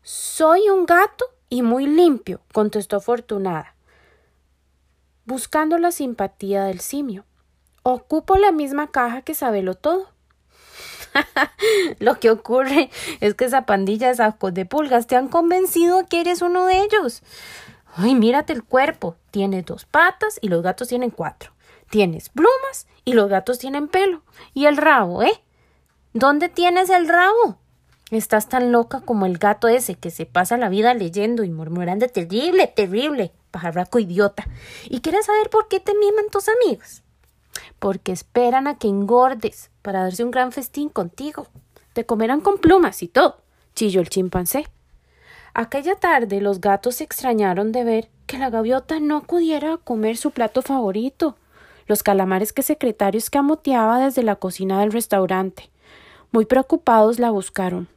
Soy un gato y muy limpio, contestó Afortunada, buscando la simpatía del simio. Ocupo la misma caja que Sabelo todo. Lo que ocurre es que esa pandilla de sacos de pulgas te han convencido que eres uno de ellos. Ay, mírate el cuerpo. Tienes dos patas y los gatos tienen cuatro. Tienes plumas y los gatos tienen pelo. Y el rabo, ¿eh? ¿Dónde tienes el rabo? Estás tan loca como el gato ese que se pasa la vida leyendo y murmurando terrible, terrible, pajarraco idiota. ¿Y quieres saber por qué te miman tus amigos? Porque esperan a que engordes para darse un gran festín contigo. Te comerán con plumas y todo, chilló el chimpancé. Aquella tarde los gatos se extrañaron de ver que la gaviota no acudiera a comer su plato favorito, los calamares que secretario escamoteaba desde la cocina del restaurante. Muy preocupados la buscaron.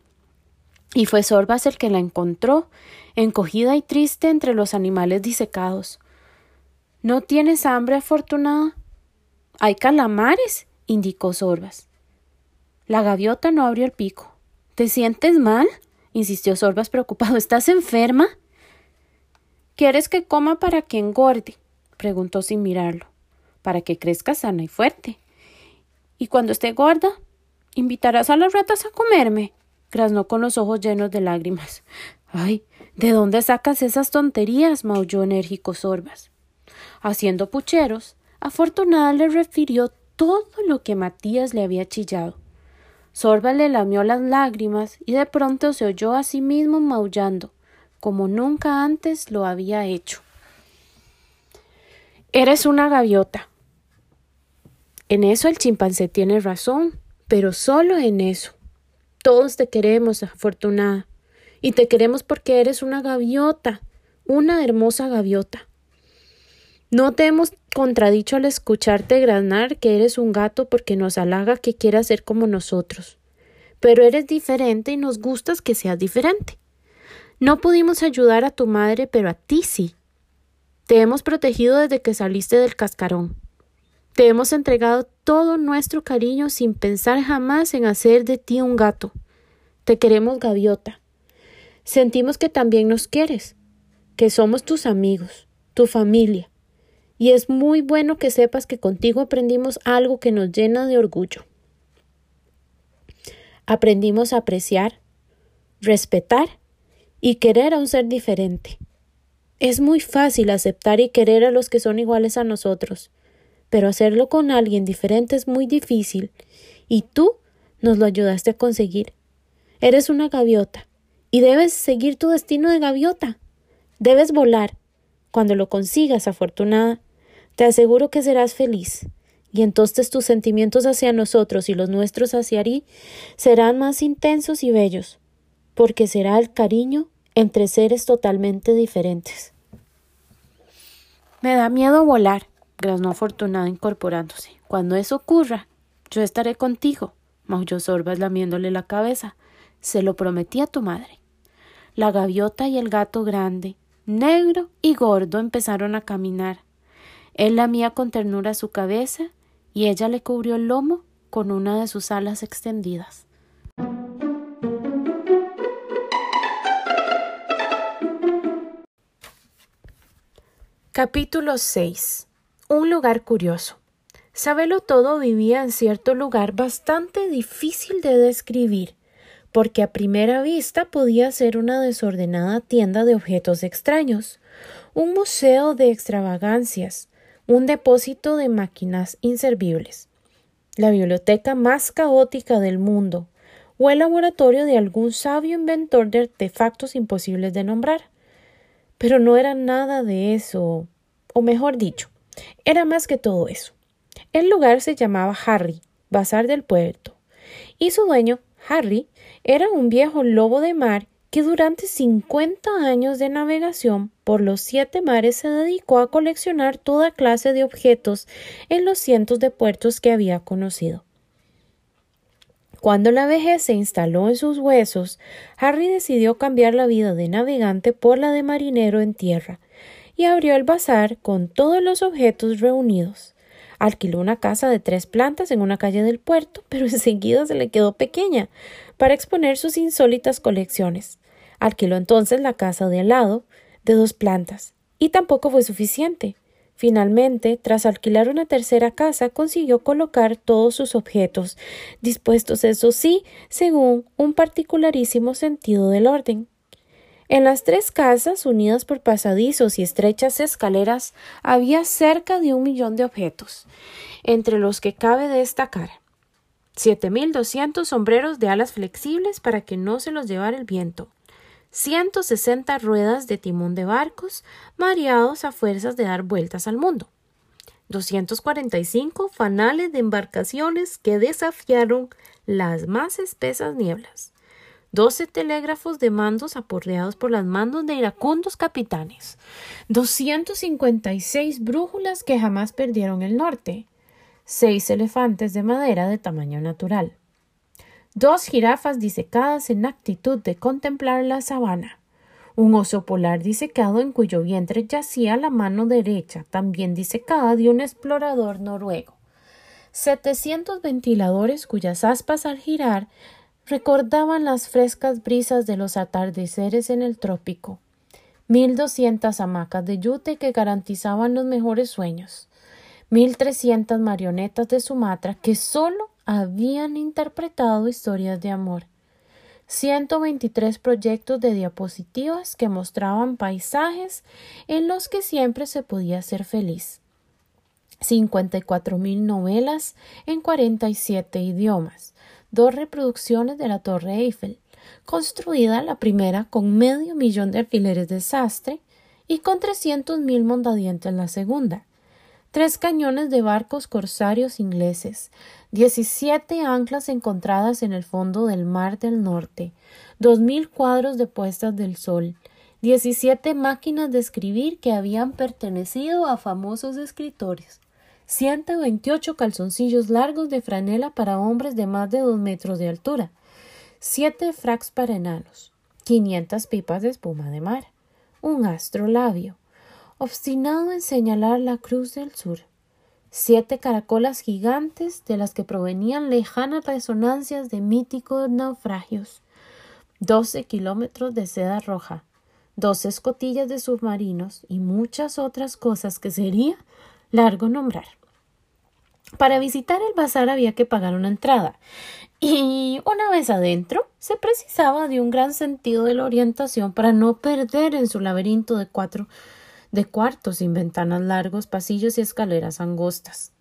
Y fue Sorbas el que la encontró, encogida y triste entre los animales disecados. ¿No tienes hambre, afortunada? Hay calamares, indicó Sorbas. La gaviota no abrió el pico. ¿Te sientes mal? insistió Sorbas preocupado. ¿Estás enferma? ¿Quieres que coma para que engorde? preguntó sin mirarlo. Para que crezca sana y fuerte. Y cuando esté gorda, invitarás a las ratas a comerme. graznó con los ojos llenos de lágrimas. Ay, ¿de dónde sacas esas tonterías? maulló enérgico Sorbas. Haciendo pucheros, Afortunada le refirió todo lo que Matías le había chillado. Sorba le lamió las lágrimas y de pronto se oyó a sí mismo maullando, como nunca antes lo había hecho. Eres una gaviota. En eso el chimpancé tiene razón, pero solo en eso. Todos te queremos, afortunada, y te queremos porque eres una gaviota, una hermosa gaviota. No te hemos contradicho al escucharte granar que eres un gato porque nos halaga que quieras ser como nosotros. Pero eres diferente y nos gustas que seas diferente. No pudimos ayudar a tu madre, pero a ti sí. Te hemos protegido desde que saliste del cascarón. Te hemos entregado todo nuestro cariño sin pensar jamás en hacer de ti un gato. Te queremos gaviota. Sentimos que también nos quieres, que somos tus amigos, tu familia, y es muy bueno que sepas que contigo aprendimos algo que nos llena de orgullo. Aprendimos a apreciar, respetar y querer a un ser diferente. Es muy fácil aceptar y querer a los que son iguales a nosotros, pero hacerlo con alguien diferente es muy difícil, y tú nos lo ayudaste a conseguir. Eres una gaviota, y debes seguir tu destino de gaviota. Debes volar. Cuando lo consigas, afortunada, te aseguro que serás feliz, y entonces tus sentimientos hacia nosotros y los nuestros hacia ti serán más intensos y bellos, porque será el cariño entre seres totalmente diferentes. Me da miedo volar, graznó Afortunada incorporándose. Cuando eso ocurra, yo estaré contigo, maulló Sorbas lamiéndole la cabeza. Se lo prometí a tu madre. La gaviota y el gato grande, negro y gordo empezaron a caminar. Él lamía con ternura su cabeza y ella le cubrió el lomo con una de sus alas extendidas. Capítulo 6. Un lugar curioso. Sabelo todo vivía en cierto lugar bastante difícil de describir, porque a primera vista podía ser una desordenada tienda de objetos extraños, un museo de extravagancias, un depósito de máquinas inservibles, la biblioteca más caótica del mundo, o el laboratorio de algún sabio inventor de artefactos imposibles de nombrar. Pero no era nada de eso, o mejor dicho, era más que todo eso. El lugar se llamaba Harry, Bazar del Puerto, y su dueño, Harry, era un viejo lobo de mar que durante cincuenta años de navegación por los siete mares se dedicó a coleccionar toda clase de objetos en los cientos de puertos que había conocido. Cuando la vejez se instaló en sus huesos, Harry decidió cambiar la vida de navegante por la de marinero en tierra, y abrió el bazar con todos los objetos reunidos. Alquiló una casa de tres plantas en una calle del puerto, pero enseguida se le quedó pequeña para exponer sus insólitas colecciones. Alquiló entonces la casa de al lado, de dos plantas, y tampoco fue suficiente. Finalmente, tras alquilar una tercera casa, consiguió colocar todos sus objetos, dispuestos, eso sí, según un particularísimo sentido del orden. En las tres casas, unidas por pasadizos y estrechas escaleras, había cerca de un millón de objetos, entre los que cabe destacar siete mil doscientos sombreros de alas flexibles para que no se los llevara el viento, 160 ruedas de timón de barcos, mareados a fuerzas de dar vueltas al mundo. 245 fanales de embarcaciones que desafiaron las más espesas nieblas. 12 telégrafos de mandos aporreados por las manos de iracundos capitanes. 256 brújulas que jamás perdieron el norte. 6 elefantes de madera de tamaño natural dos jirafas disecadas en actitud de contemplar la sabana, un oso polar disecado en cuyo vientre yacía la mano derecha, también disecada, de un explorador noruego, setecientos ventiladores cuyas aspas al girar recordaban las frescas brisas de los atardeceres en el trópico, mil doscientas hamacas de yute que garantizaban los mejores sueños, mil trescientas marionetas de Sumatra que sólo habían interpretado historias de amor. 123 proyectos de diapositivas que mostraban paisajes en los que siempre se podía ser feliz. 54 mil novelas en 47 idiomas, dos reproducciones de la Torre Eiffel, construida la primera con medio millón de alfileres de sastre y con 300 mil mondadientes la segunda, tres cañones de barcos corsarios ingleses, diecisiete anclas encontradas en el fondo del Mar del Norte, dos mil cuadros de puestas del sol, diecisiete máquinas de escribir que habían pertenecido a famosos escritores, ciento veintiocho calzoncillos largos de franela para hombres de más de dos metros de altura, siete fracs para enanos, quinientas pipas de espuma de mar, un astrolabio, obstinado en señalar la cruz del sur, siete caracolas gigantes de las que provenían lejanas resonancias de míticos naufragios, doce kilómetros de seda roja, dos escotillas de submarinos y muchas otras cosas que sería largo nombrar. Para visitar el bazar había que pagar una entrada, y una vez adentro se precisaba de un gran sentido de la orientación para no perder en su laberinto de cuatro de cuartos sin ventanas largos, pasillos y escaleras angostas.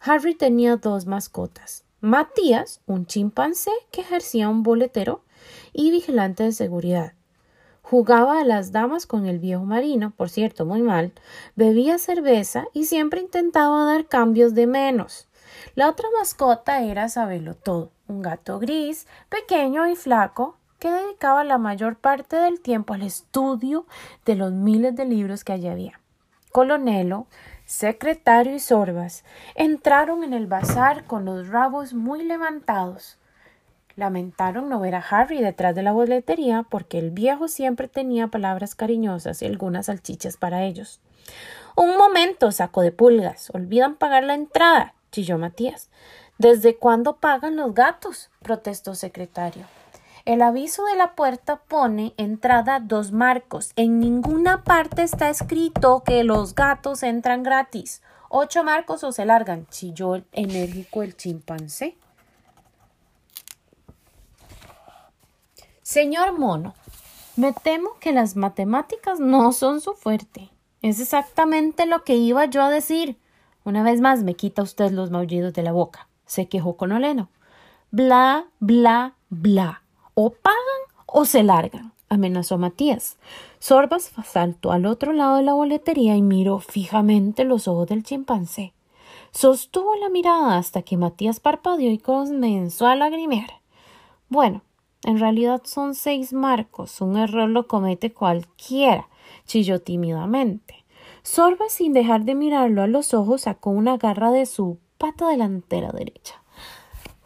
Harry tenía dos mascotas. Matías, un chimpancé que ejercía un boletero y vigilante de seguridad. Jugaba a las damas con el viejo marino, por cierto, muy mal, bebía cerveza y siempre intentaba dar cambios de menos. La otra mascota era Sabelo Todo, un gato gris, pequeño y flaco, que dedicaba la mayor parte del tiempo al estudio de los miles de libros que allí había. Colonelo, secretario y Sorbas entraron en el bazar con los rabos muy levantados. Lamentaron no ver a Harry detrás de la boletería porque el viejo siempre tenía palabras cariñosas y algunas salchichas para ellos. Un momento, saco de pulgas. Olvidan pagar la entrada, chilló Matías. ¿Desde cuándo pagan los gatos? protestó secretario. El aviso de la puerta pone entrada dos marcos. En ninguna parte está escrito que los gatos entran gratis. Ocho marcos o se largan, chilló el enérgico el chimpancé. Señor mono, me temo que las matemáticas no son su fuerte. Es exactamente lo que iba yo a decir. Una vez más me quita usted los maullidos de la boca, se quejó con Oleno. Bla, bla, bla. O pagan o se largan, amenazó Matías. Sorbas saltó al otro lado de la boletería y miró fijamente los ojos del chimpancé. Sostuvo la mirada hasta que Matías parpadeó y comenzó a lagrimear. Bueno, en realidad son seis marcos. Un error lo comete cualquiera, chilló tímidamente. Sorba, sin dejar de mirarlo a los ojos, sacó una garra de su pata delantera derecha.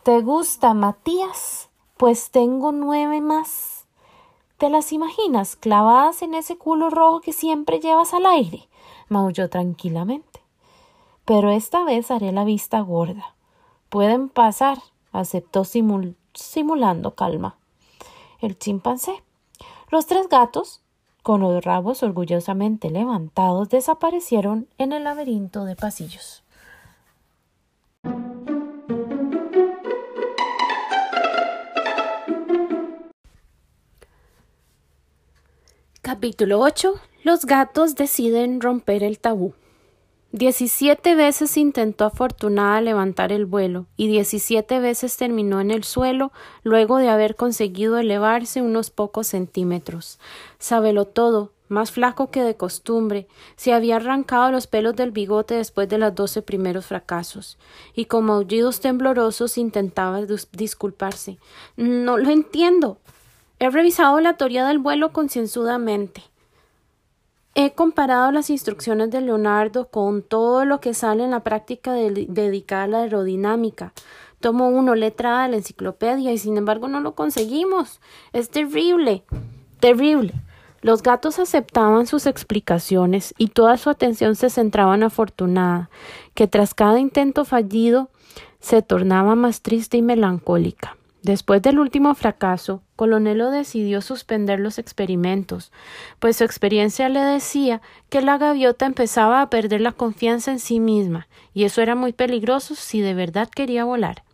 ¿Te gusta, Matías? Pues tengo nueve más. ¿Te las imaginas clavadas en ese culo rojo que siempre llevas al aire? maulló tranquilamente. Pero esta vez haré la vista gorda. Pueden pasar, aceptó simulando calma el chimpancé. Los tres gatos, con los rabos orgullosamente levantados, desaparecieron en el laberinto de pasillos. Capítulo 8. Los gatos deciden romper el tabú. Diecisiete veces intentó afortunada levantar el vuelo y diecisiete veces terminó en el suelo luego de haber conseguido elevarse unos pocos centímetros. Sábelo todo, más flaco que de costumbre, se había arrancado los pelos del bigote después de los doce primeros fracasos, y con maullidos temblorosos intentaba disculparse. No lo entiendo. He revisado la teoría del vuelo concienzudamente. He comparado las instrucciones de Leonardo con todo lo que sale en la práctica dedicada a la aerodinámica. Tomo uno letra A de la enciclopedia y sin embargo no lo conseguimos. Es terrible, terrible. Los gatos aceptaban sus explicaciones y toda su atención se centraba en Afortunada, que tras cada intento fallido se tornaba más triste y melancólica. Después del último fracaso, Colonelo decidió suspender los experimentos, pues su experiencia le decía que la gaviota empezaba a perder la confianza en sí misma, y eso era muy peligroso si de verdad quería volar.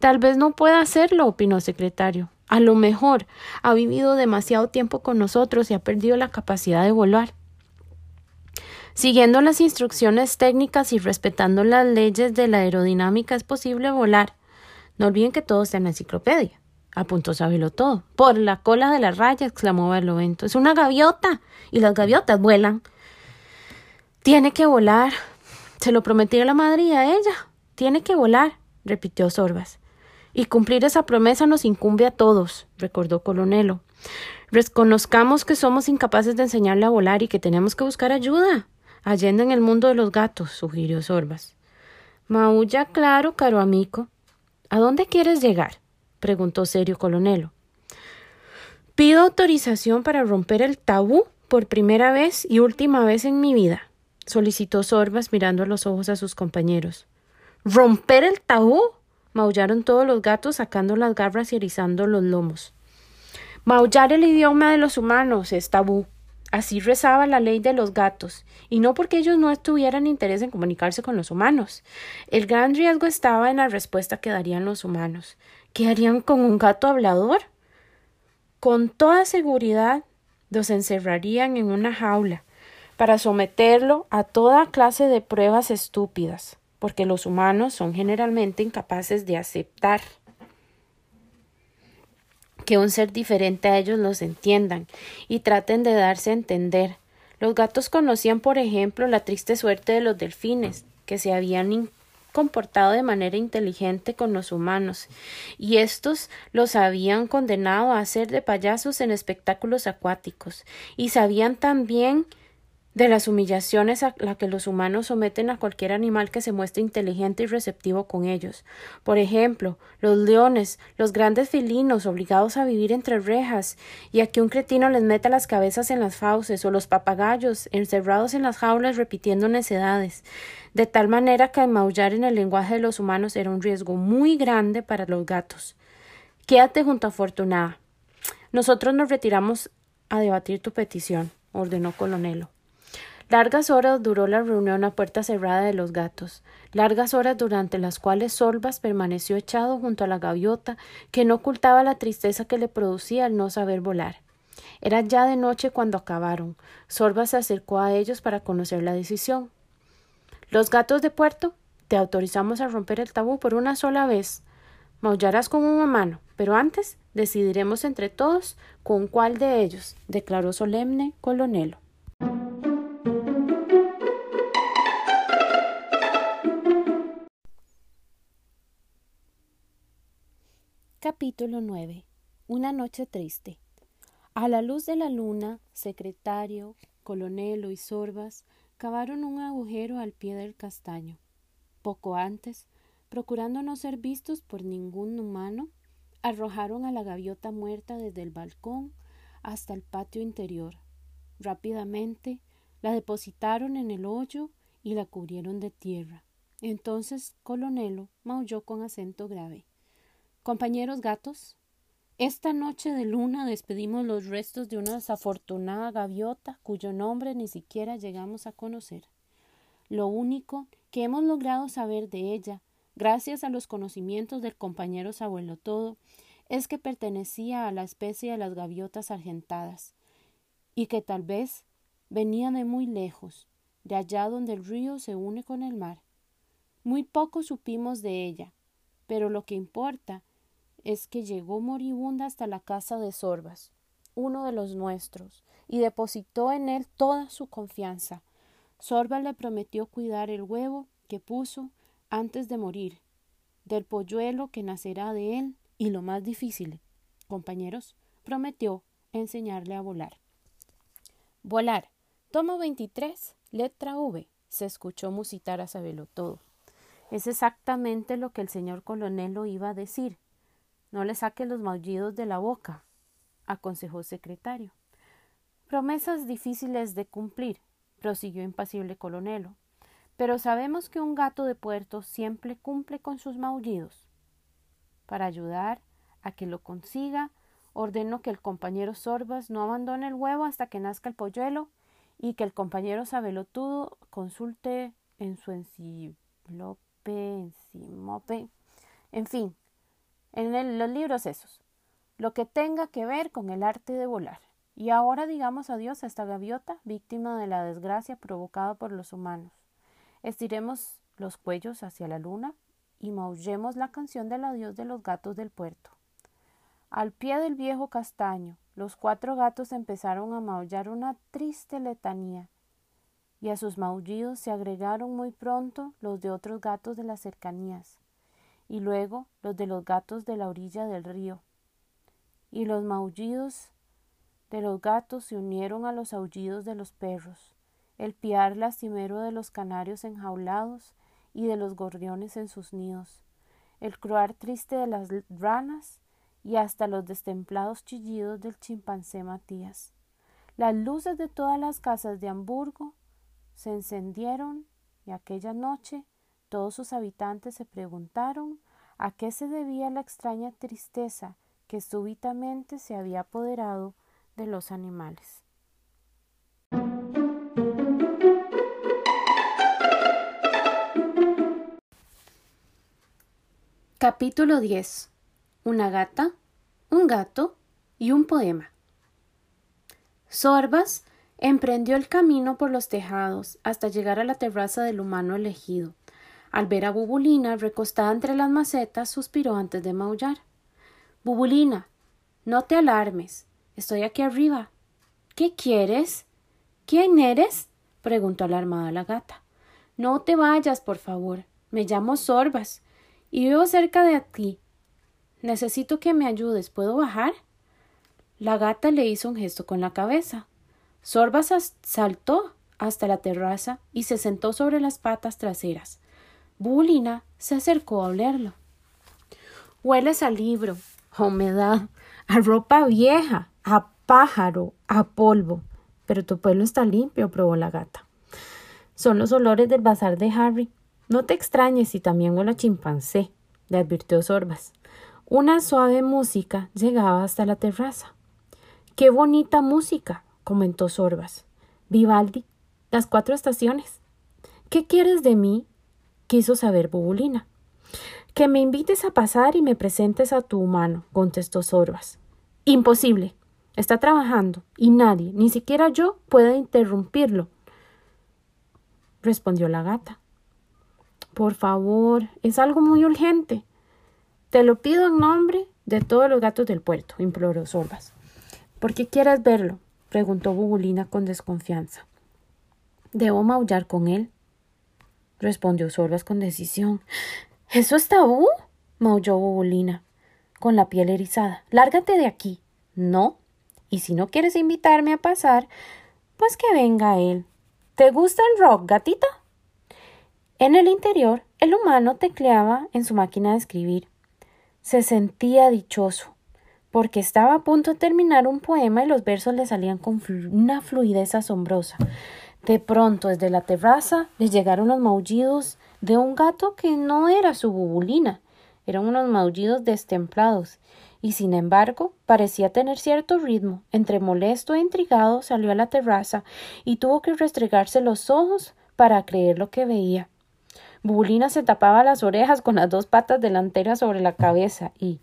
Tal vez no pueda hacerlo, opinó el secretario. A lo mejor ha vivido demasiado tiempo con nosotros y ha perdido la capacidad de volar. Siguiendo las instrucciones técnicas y respetando las leyes de la aerodinámica es posible volar. No olviden que todo está en la enciclopedia. Apuntó Sábelo todo. Por la cola de la raya, exclamó Barlovento. Es una gaviota. Y las gaviotas vuelan. Tiene que volar. Se lo prometió la madre y a ella. Tiene que volar, repitió Sorbas. Y cumplir esa promesa nos incumbe a todos, recordó Colonelo. Reconozcamos que somos incapaces de enseñarle a volar y que tenemos que buscar ayuda. Allende en el mundo de los gatos, sugirió Sorbas. Maulla claro, caro amigo, ¿A dónde quieres llegar? preguntó serio Colonelo. Pido autorización para romper el tabú por primera vez y última vez en mi vida, solicitó Sorbas mirando a los ojos a sus compañeros. ¿Romper el tabú? maullaron todos los gatos sacando las garras y erizando los lomos. Maullar el idioma de los humanos es tabú, Así rezaba la ley de los gatos, y no porque ellos no tuvieran interés en comunicarse con los humanos. El gran riesgo estaba en la respuesta que darían los humanos. ¿Qué harían con un gato hablador? Con toda seguridad los encerrarían en una jaula para someterlo a toda clase de pruebas estúpidas, porque los humanos son generalmente incapaces de aceptar que un ser diferente a ellos los entiendan y traten de darse a entender. Los gatos conocían, por ejemplo, la triste suerte de los delfines, que se habían comportado de manera inteligente con los humanos, y estos los habían condenado a hacer de payasos en espectáculos acuáticos, y sabían también de las humillaciones a las que los humanos someten a cualquier animal que se muestre inteligente y receptivo con ellos. Por ejemplo, los leones, los grandes felinos obligados a vivir entre rejas y a que un cretino les meta las cabezas en las fauces, o los papagayos encerrados en las jaulas repitiendo necedades, de tal manera que maullar en el lenguaje de los humanos era un riesgo muy grande para los gatos. Quédate junto a Fortunada, Nosotros nos retiramos a debatir tu petición, ordenó Colonelo. Largas horas duró la reunión a puerta cerrada de los gatos, largas horas durante las cuales Sorbas permaneció echado junto a la gaviota, que no ocultaba la tristeza que le producía el no saber volar. Era ya de noche cuando acabaron. Sorbas se acercó a ellos para conocer la decisión. Los gatos de puerto, te autorizamos a romper el tabú por una sola vez. Maullarás con una mano, pero antes decidiremos entre todos con cuál de ellos, declaró solemne Colonelo. Capítulo 9. Una noche triste. A la luz de la luna, secretario, colonelo y sorbas cavaron un agujero al pie del castaño. Poco antes, procurando no ser vistos por ningún humano, arrojaron a la gaviota muerta desde el balcón hasta el patio interior. Rápidamente la depositaron en el hoyo y la cubrieron de tierra. Entonces Colonelo maulló con acento grave. Compañeros gatos, esta noche de luna despedimos los restos de una desafortunada gaviota cuyo nombre ni siquiera llegamos a conocer. Lo único que hemos logrado saber de ella, gracias a los conocimientos del compañero Sabuelo Todo, es que pertenecía a la especie de las gaviotas argentadas, y que tal vez venía de muy lejos, de allá donde el río se une con el mar. Muy poco supimos de ella, pero lo que importa es que llegó moribunda hasta la casa de Sorbas, uno de los nuestros, y depositó en él toda su confianza. Sorbas le prometió cuidar el huevo que puso antes de morir, del polluelo que nacerá de él, y lo más difícil, compañeros, prometió enseñarle a volar. Volar. Tomo 23, letra V, se escuchó musitar a Sabelo todo. Es exactamente lo que el señor coronel lo iba a decir, no le saque los maullidos de la boca, aconsejó el secretario. Promesas difíciles de cumplir, prosiguió impasible Colonelo. Pero sabemos que un gato de puerto siempre cumple con sus maullidos. Para ayudar a que lo consiga, ordeno que el compañero Sorbas no abandone el huevo hasta que nazca el polluelo y que el compañero Sabelotudo consulte en su enciclope, encimope, en fin, en los libros esos, lo que tenga que ver con el arte de volar. Y ahora digamos adiós a esta gaviota, víctima de la desgracia provocada por los humanos. Estiremos los cuellos hacia la luna y maullemos la canción del adiós de los gatos del puerto. Al pie del viejo castaño, los cuatro gatos empezaron a maullar una triste letanía, y a sus maullidos se agregaron muy pronto los de otros gatos de las cercanías, y luego los de los gatos de la orilla del río. Y los maullidos de los gatos se unieron a los aullidos de los perros, el piar lastimero de los canarios enjaulados y de los gorriones en sus nidos, el croar triste de las ranas y hasta los destemplados chillidos del chimpancé Matías. Las luces de todas las casas de Hamburgo se encendieron y aquella noche todos sus habitantes se preguntaron a qué se debía la extraña tristeza que súbitamente se había apoderado de los animales. Capítulo 10. Una gata, un gato y un poema. Sorbas emprendió el camino por los tejados hasta llegar a la terraza del humano elegido. Al ver a Bubulina recostada entre las macetas, suspiró antes de maullar. Bubulina, no te alarmes. Estoy aquí arriba. ¿Qué quieres? ¿Quién eres? preguntó alarmada la gata. No te vayas, por favor. Me llamo Sorbas y vivo cerca de aquí. Necesito que me ayudes. ¿Puedo bajar? La gata le hizo un gesto con la cabeza. Sorbas saltó hasta la terraza y se sentó sobre las patas traseras. Bulina se acercó a olerlo. Hueles a libro, a humedad, a ropa vieja, a pájaro, a polvo. Pero tu pelo está limpio, probó la gata. Son los olores del bazar de Harry. No te extrañes si también huele a chimpancé, le advirtió Sorbas. Una suave música llegaba hasta la terraza. Qué bonita música, comentó Sorbas. Vivaldi, las cuatro estaciones. ¿Qué quieres de mí? Quiso saber Bubulina. Que me invites a pasar y me presentes a tu humano, contestó Sorbas. Imposible. Está trabajando y nadie, ni siquiera yo, puede interrumpirlo, respondió la gata. Por favor, es algo muy urgente. Te lo pido en nombre de todos los gatos del puerto, imploró Sorbas. ¿Por qué quieres verlo? preguntó Bubulina con desconfianza. ¿Debo maullar con él? Respondió Sorbas con decisión. ¿Eso es tabú? maulló Bubulina, con la piel erizada. Lárgate de aquí. No. Y si no quieres invitarme a pasar, pues que venga él. ¿Te gusta el rock, gatita? En el interior, el humano tecleaba en su máquina de escribir. Se sentía dichoso, porque estaba a punto de terminar un poema y los versos le salían con una fluidez asombrosa. De pronto, desde la terraza, le llegaron los maullidos de un gato que no era su bubulina. Eran unos maullidos destemplados, y sin embargo parecía tener cierto ritmo. Entre molesto e intrigado salió a la terraza y tuvo que restregarse los ojos para creer lo que veía. Bubulina se tapaba las orejas con las dos patas delanteras sobre la cabeza y,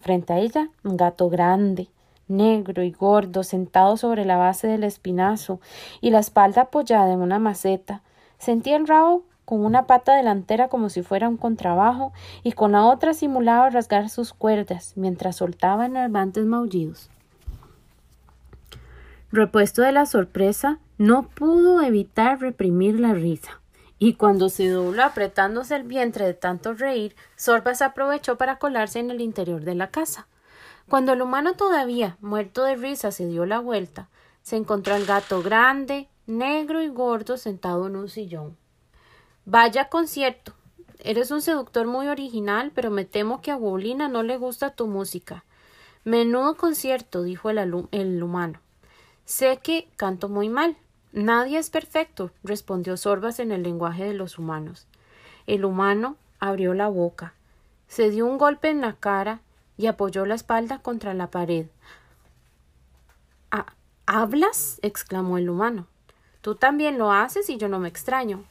frente a ella, un gato grande, negro y gordo, sentado sobre la base del espinazo y la espalda apoyada en una maceta. Sentía el rabo con una pata delantera como si fuera un contrabajo y con la otra simulaba rasgar sus cuerdas mientras soltaba enervantes maullidos. Repuesto de la sorpresa, no pudo evitar reprimir la risa y cuando se dobló apretándose el vientre de tanto reír, Sorbas aprovechó para colarse en el interior de la casa. Cuando el humano todavía, muerto de risa, se dio la vuelta, se encontró al gato grande, negro y gordo sentado en un sillón. Vaya concierto. Eres un seductor muy original, pero me temo que a Bolina no le gusta tu música. Menudo concierto, dijo el, el humano. Sé que canto muy mal, Nadie es perfecto, respondió Sorbas en el lenguaje de los humanos. El humano abrió la boca, se dio un golpe en la cara y apoyó la espalda contra la pared. ¿Hablas? exclamó el humano. Tú también lo haces y yo no me extraño.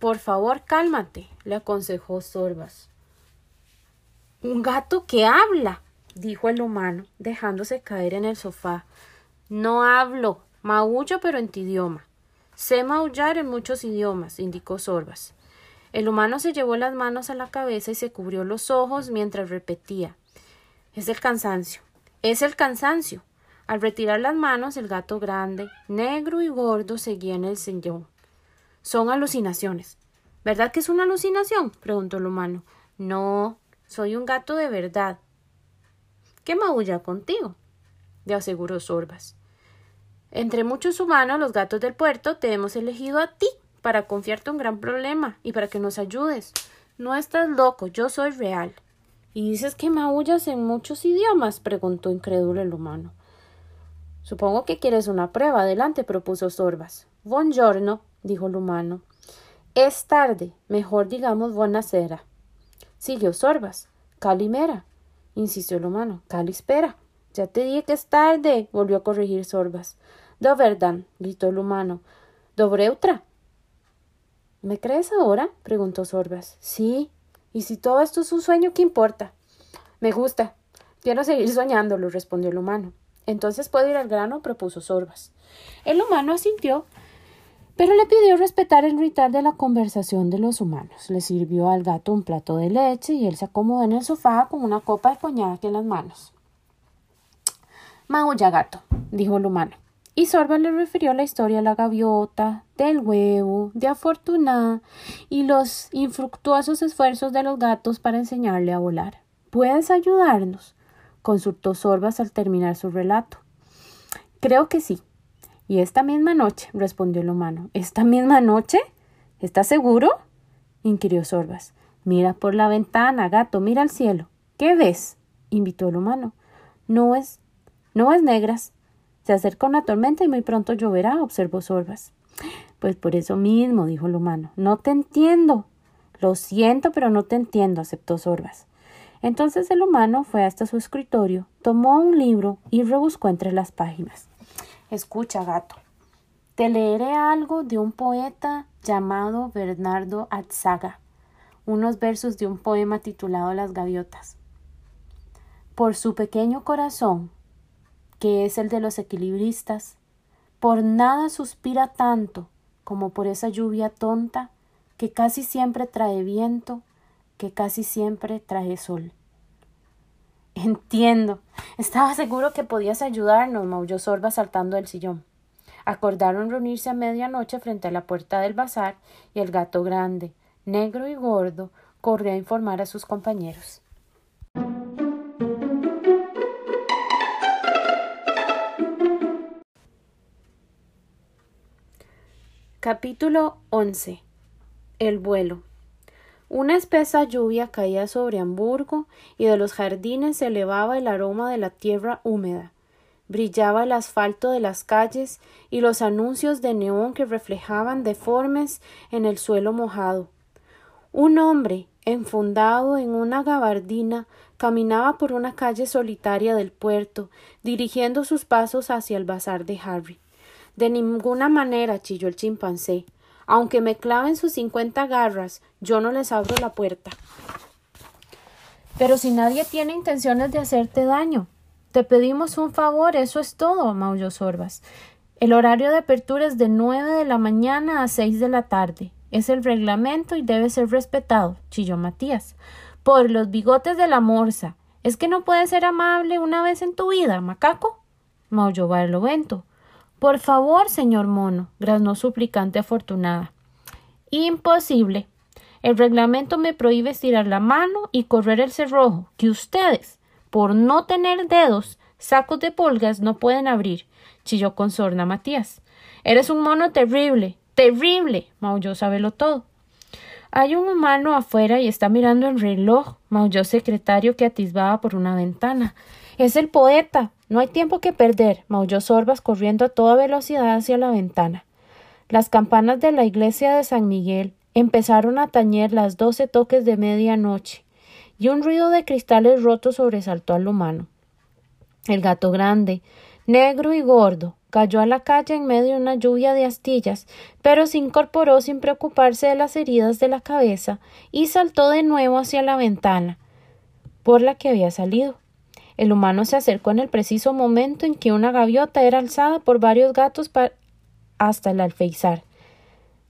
Por favor, cálmate, le aconsejó Sorbas. Un gato que habla, dijo el humano, dejándose caer en el sofá. No hablo, Maullo pero en tu idioma. Sé maullar en muchos idiomas, indicó Sorbas. El humano se llevó las manos a la cabeza y se cubrió los ojos mientras repetía Es el cansancio. Es el cansancio. Al retirar las manos, el gato grande, negro y gordo, seguía en el sillón. Son alucinaciones. ¿Verdad que es una alucinación? preguntó el humano. No, soy un gato de verdad. ¿Qué maulla contigo? le aseguró Sorbas. Entre muchos humanos, los gatos del puerto, te hemos elegido a ti para confiarte un gran problema y para que nos ayudes. No estás loco, yo soy real. ¿Y dices que maullas en muchos idiomas? preguntó incrédulo el humano. Supongo que quieres una prueba. Adelante, propuso Sorbas. Buongiorno, dijo el humano. Es tarde, mejor digamos buenasera. Siguió Sorbas. Calimera, insistió el humano. Calispera. Ya te dije que es tarde, volvió a corregir Sorbas. Doverdan, gritó el humano. Dobreutra. ¿Me crees ahora? preguntó Sorbas. Sí. ¿Y si todo esto es un sueño, qué importa? Me gusta. Quiero seguir soñándolo, respondió el humano. Entonces puedo ir al grano, propuso Sorbas. El humano asintió, pero le pidió respetar el ritual de la conversación de los humanos. Le sirvió al gato un plato de leche y él se acomodó en el sofá con una copa de coñac en las manos. Maulla gato, dijo el humano. Y Sorba le refirió la historia de la gaviota, del huevo, de Afortunada y los infructuosos esfuerzos de los gatos para enseñarle a volar. ¿Puedes ayudarnos? consultó Sorbas al terminar su relato. Creo que sí. Y esta misma noche, respondió el humano. ¿Esta misma noche? ¿Estás seguro? inquirió Sorbas. Mira por la ventana, gato, mira al cielo. ¿Qué ves? invitó el humano. No es, no es negras, se acerca una tormenta y muy pronto lloverá, observó Sorbas. Pues por eso mismo, dijo el humano. No te entiendo. Lo siento, pero no te entiendo, aceptó Sorbas. Entonces el humano fue hasta su escritorio, tomó un libro y rebuscó entre las páginas. Escucha, gato. Te leeré algo de un poeta llamado Bernardo Atzaga, unos versos de un poema titulado Las gaviotas. Por su pequeño corazón, que es el de los equilibristas, por nada suspira tanto como por esa lluvia tonta que casi siempre trae viento, que casi siempre trae sol. Entiendo. Estaba seguro que podías ayudarnos, maulló Sorba saltando del sillón. Acordaron reunirse a medianoche frente a la puerta del bazar y el gato grande, negro y gordo, corrió a informar a sus compañeros. Capítulo 11 El vuelo Una espesa lluvia caía sobre Hamburgo y de los jardines se elevaba el aroma de la tierra húmeda. Brillaba el asfalto de las calles y los anuncios de neón que reflejaban deformes en el suelo mojado. Un hombre, enfundado en una gabardina, caminaba por una calle solitaria del puerto, dirigiendo sus pasos hacia el bazar de Harry. De ninguna manera, chilló el chimpancé. Aunque me claven sus cincuenta garras, yo no les abro la puerta. Pero si nadie tiene intenciones de hacerte daño. Te pedimos un favor, eso es todo, maulló Sorbas. El horario de apertura es de nueve de la mañana a seis de la tarde. Es el reglamento y debe ser respetado, chilló Matías. Por los bigotes de la morsa. ¿Es que no puedes ser amable una vez en tu vida, macaco? maulló Barlovento. Por favor, señor mono, graznó suplicante afortunada. Imposible. El reglamento me prohíbe estirar la mano y correr el cerrojo, que ustedes, por no tener dedos, sacos de pulgas no pueden abrir, chilló con sorna Matías. Eres un mono terrible, terrible, maulló Sabelo todo. Hay un humano afuera y está mirando el reloj, maulló secretario que atisbaba por una ventana. Es el poeta. No hay tiempo que perder, maulló Sorbas corriendo a toda velocidad hacia la ventana. Las campanas de la iglesia de San Miguel empezaron a tañer las doce toques de medianoche, y un ruido de cristales rotos sobresaltó al humano. El gato grande, negro y gordo, cayó a la calle en medio de una lluvia de astillas, pero se incorporó sin preocuparse de las heridas de la cabeza y saltó de nuevo hacia la ventana por la que había salido. El humano se acercó en el preciso momento en que una gaviota era alzada por varios gatos hasta el alfeizar.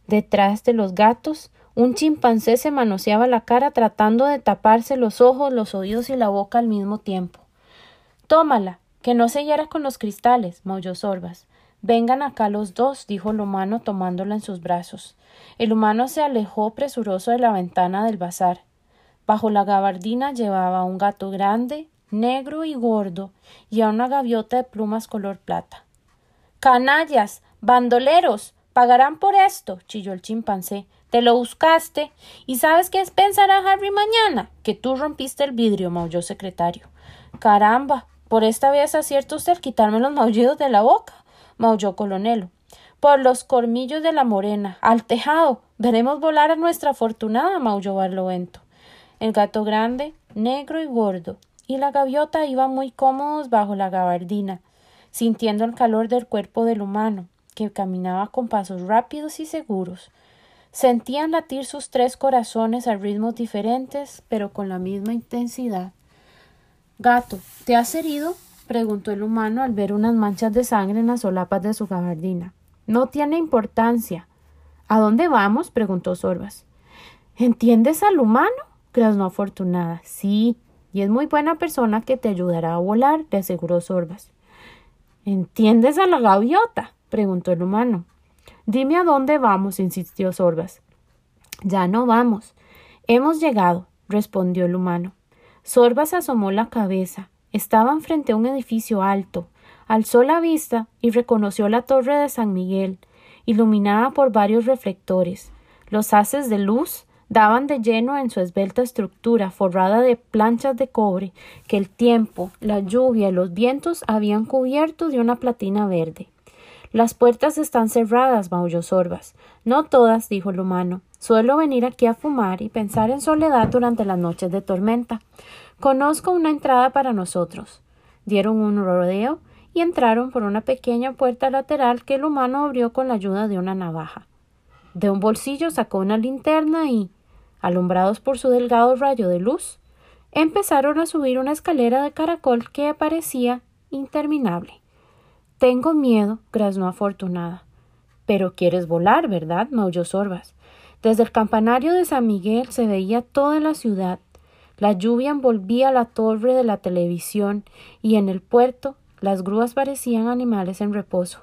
Detrás de los gatos, un chimpancé se manoseaba la cara tratando de taparse los ojos, los oídos y la boca al mismo tiempo. Tómala, que no se hiera con los cristales, maulló Sorbas. Vengan acá los dos, dijo el humano tomándola en sus brazos. El humano se alejó presuroso de la ventana del bazar. Bajo la gabardina llevaba un gato grande, negro y gordo, y a una gaviota de plumas color plata. Canallas, bandoleros, pagarán por esto, chilló el chimpancé. Te lo buscaste. ¿Y sabes qué pensará Harry mañana? Que tú rompiste el vidrio, maulló secretario. Caramba, por esta vez acierta usted quitarme los maullidos de la boca, maulló colonelo. Por los cormillos de la morena, al tejado. Veremos volar a nuestra afortunada, maulló Barlovento. El gato grande, negro y gordo, y la gaviota iban muy cómodos bajo la gabardina, sintiendo el calor del cuerpo del humano, que caminaba con pasos rápidos y seguros. Sentían latir sus tres corazones a ritmos diferentes, pero con la misma intensidad. Gato, ¿te has herido? preguntó el humano al ver unas manchas de sangre en las solapas de su gabardina. No tiene importancia. ¿A dónde vamos? preguntó Sorbas. ¿Entiendes al humano? graznó afortunada. Sí, y es muy buena persona que te ayudará a volar, le aseguró Sorbas. ¿Entiendes a la gaviota? preguntó el humano. Dime a dónde vamos, insistió Sorbas. Ya no vamos. Hemos llegado, respondió el humano. Sorbas asomó la cabeza. Estaban frente a un edificio alto. Alzó la vista y reconoció la torre de San Miguel, iluminada por varios reflectores. Los haces de luz daban de lleno en su esbelta estructura forrada de planchas de cobre que el tiempo, la lluvia y los vientos habían cubierto de una platina verde. Las puertas están cerradas, maulló Sorbas. No todas, dijo el humano. Suelo venir aquí a fumar y pensar en soledad durante las noches de tormenta. Conozco una entrada para nosotros. Dieron un rodeo y entraron por una pequeña puerta lateral que el humano abrió con la ayuda de una navaja. De un bolsillo sacó una linterna y, alumbrados por su delgado rayo de luz, empezaron a subir una escalera de caracol que parecía interminable. Tengo miedo, graznó afortunada. Pero quieres volar, ¿verdad? maulló Sorbas. Desde el campanario de San Miguel se veía toda la ciudad. La lluvia envolvía la torre de la televisión y en el puerto las grúas parecían animales en reposo.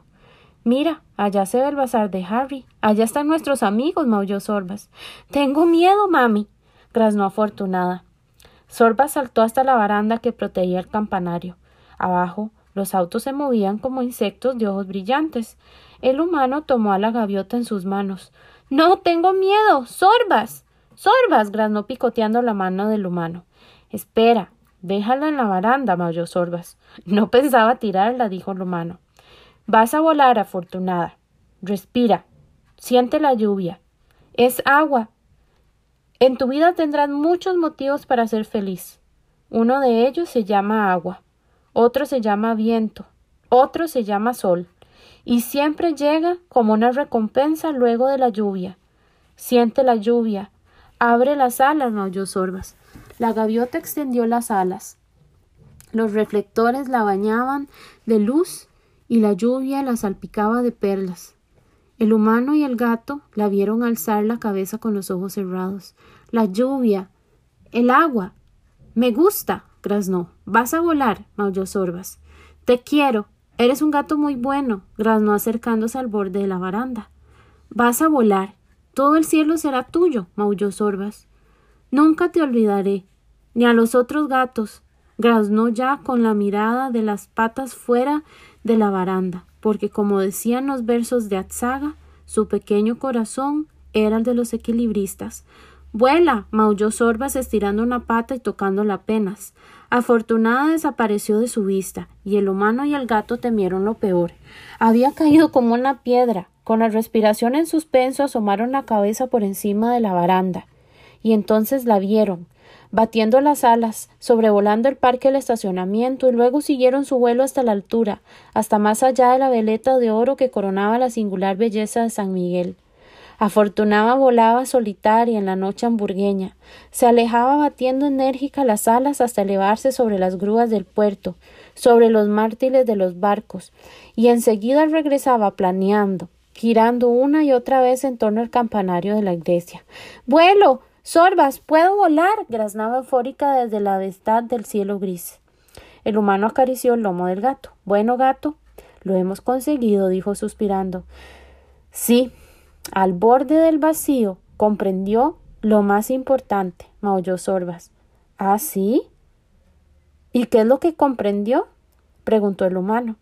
Mira, allá se ve el bazar de Harry. Allá están nuestros amigos, maulló Sorbas. Tengo miedo, mami, graznó afortunada. Sorbas saltó hasta la baranda que protegía el campanario. Abajo, los autos se movían como insectos de ojos brillantes. El humano tomó a la gaviota en sus manos. No tengo miedo. Sorbas. Sorbas. graznó picoteando la mano del humano. Espera. Déjala en la baranda, maulló Sorbas. No pensaba tirarla, dijo el humano. Vas a volar, afortunada. Respira. Siente la lluvia. Es agua. En tu vida tendrás muchos motivos para ser feliz. Uno de ellos se llama agua, otro se llama viento, otro se llama sol, y siempre llega como una recompensa luego de la lluvia. Siente la lluvia, abre las alas, maulló Sorbas. La gaviota extendió las alas. Los reflectores la bañaban de luz y la lluvia la salpicaba de perlas. El humano y el gato la vieron alzar la cabeza con los ojos cerrados. La lluvia. El agua. Me gusta. graznó. Vas a volar. maulló Sorbas. Te quiero. Eres un gato muy bueno. graznó acercándose al borde de la baranda. Vas a volar. Todo el cielo será tuyo. maulló Sorbas. Nunca te olvidaré. Ni a los otros gatos. Graznó ya con la mirada de las patas fuera de la baranda, porque como decían los versos de Atzaga, su pequeño corazón era el de los equilibristas. Vuela. maulló Sorbas estirando una pata y tocándola apenas. Afortunada desapareció de su vista, y el humano y el gato temieron lo peor. Había caído como una piedra. Con la respiración en suspenso asomaron la cabeza por encima de la baranda. Y entonces la vieron, batiendo las alas, sobrevolando el parque del estacionamiento y luego siguieron su vuelo hasta la altura, hasta más allá de la veleta de oro que coronaba la singular belleza de San Miguel. Afortunada volaba solitaria en la noche hamburgueña, se alejaba batiendo enérgica las alas hasta elevarse sobre las grúas del puerto, sobre los mártires de los barcos, y enseguida regresaba planeando, girando una y otra vez en torno al campanario de la iglesia. ¡Vuelo! Sorbas, puedo volar. graznaba eufórica desde la vestad del cielo gris. El humano acarició el lomo del gato. Bueno, gato, lo hemos conseguido, dijo suspirando. Sí, al borde del vacío, comprendió lo más importante, maulló Sorbas. ¿Ah, sí? ¿Y qué es lo que comprendió? preguntó el humano.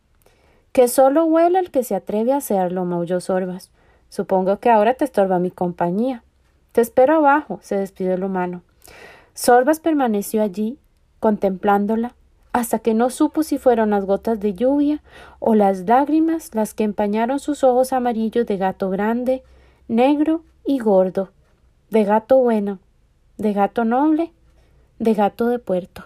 Que solo vuela el que se atreve a hacerlo, maulló Sorbas. Supongo que ahora te estorba mi compañía. Te espero abajo, se despidió el humano. Sorbas permaneció allí, contemplándola, hasta que no supo si fueron las gotas de lluvia o las lágrimas las que empañaron sus ojos amarillos de gato grande, negro y gordo, de gato bueno, de gato noble, de gato de puerto.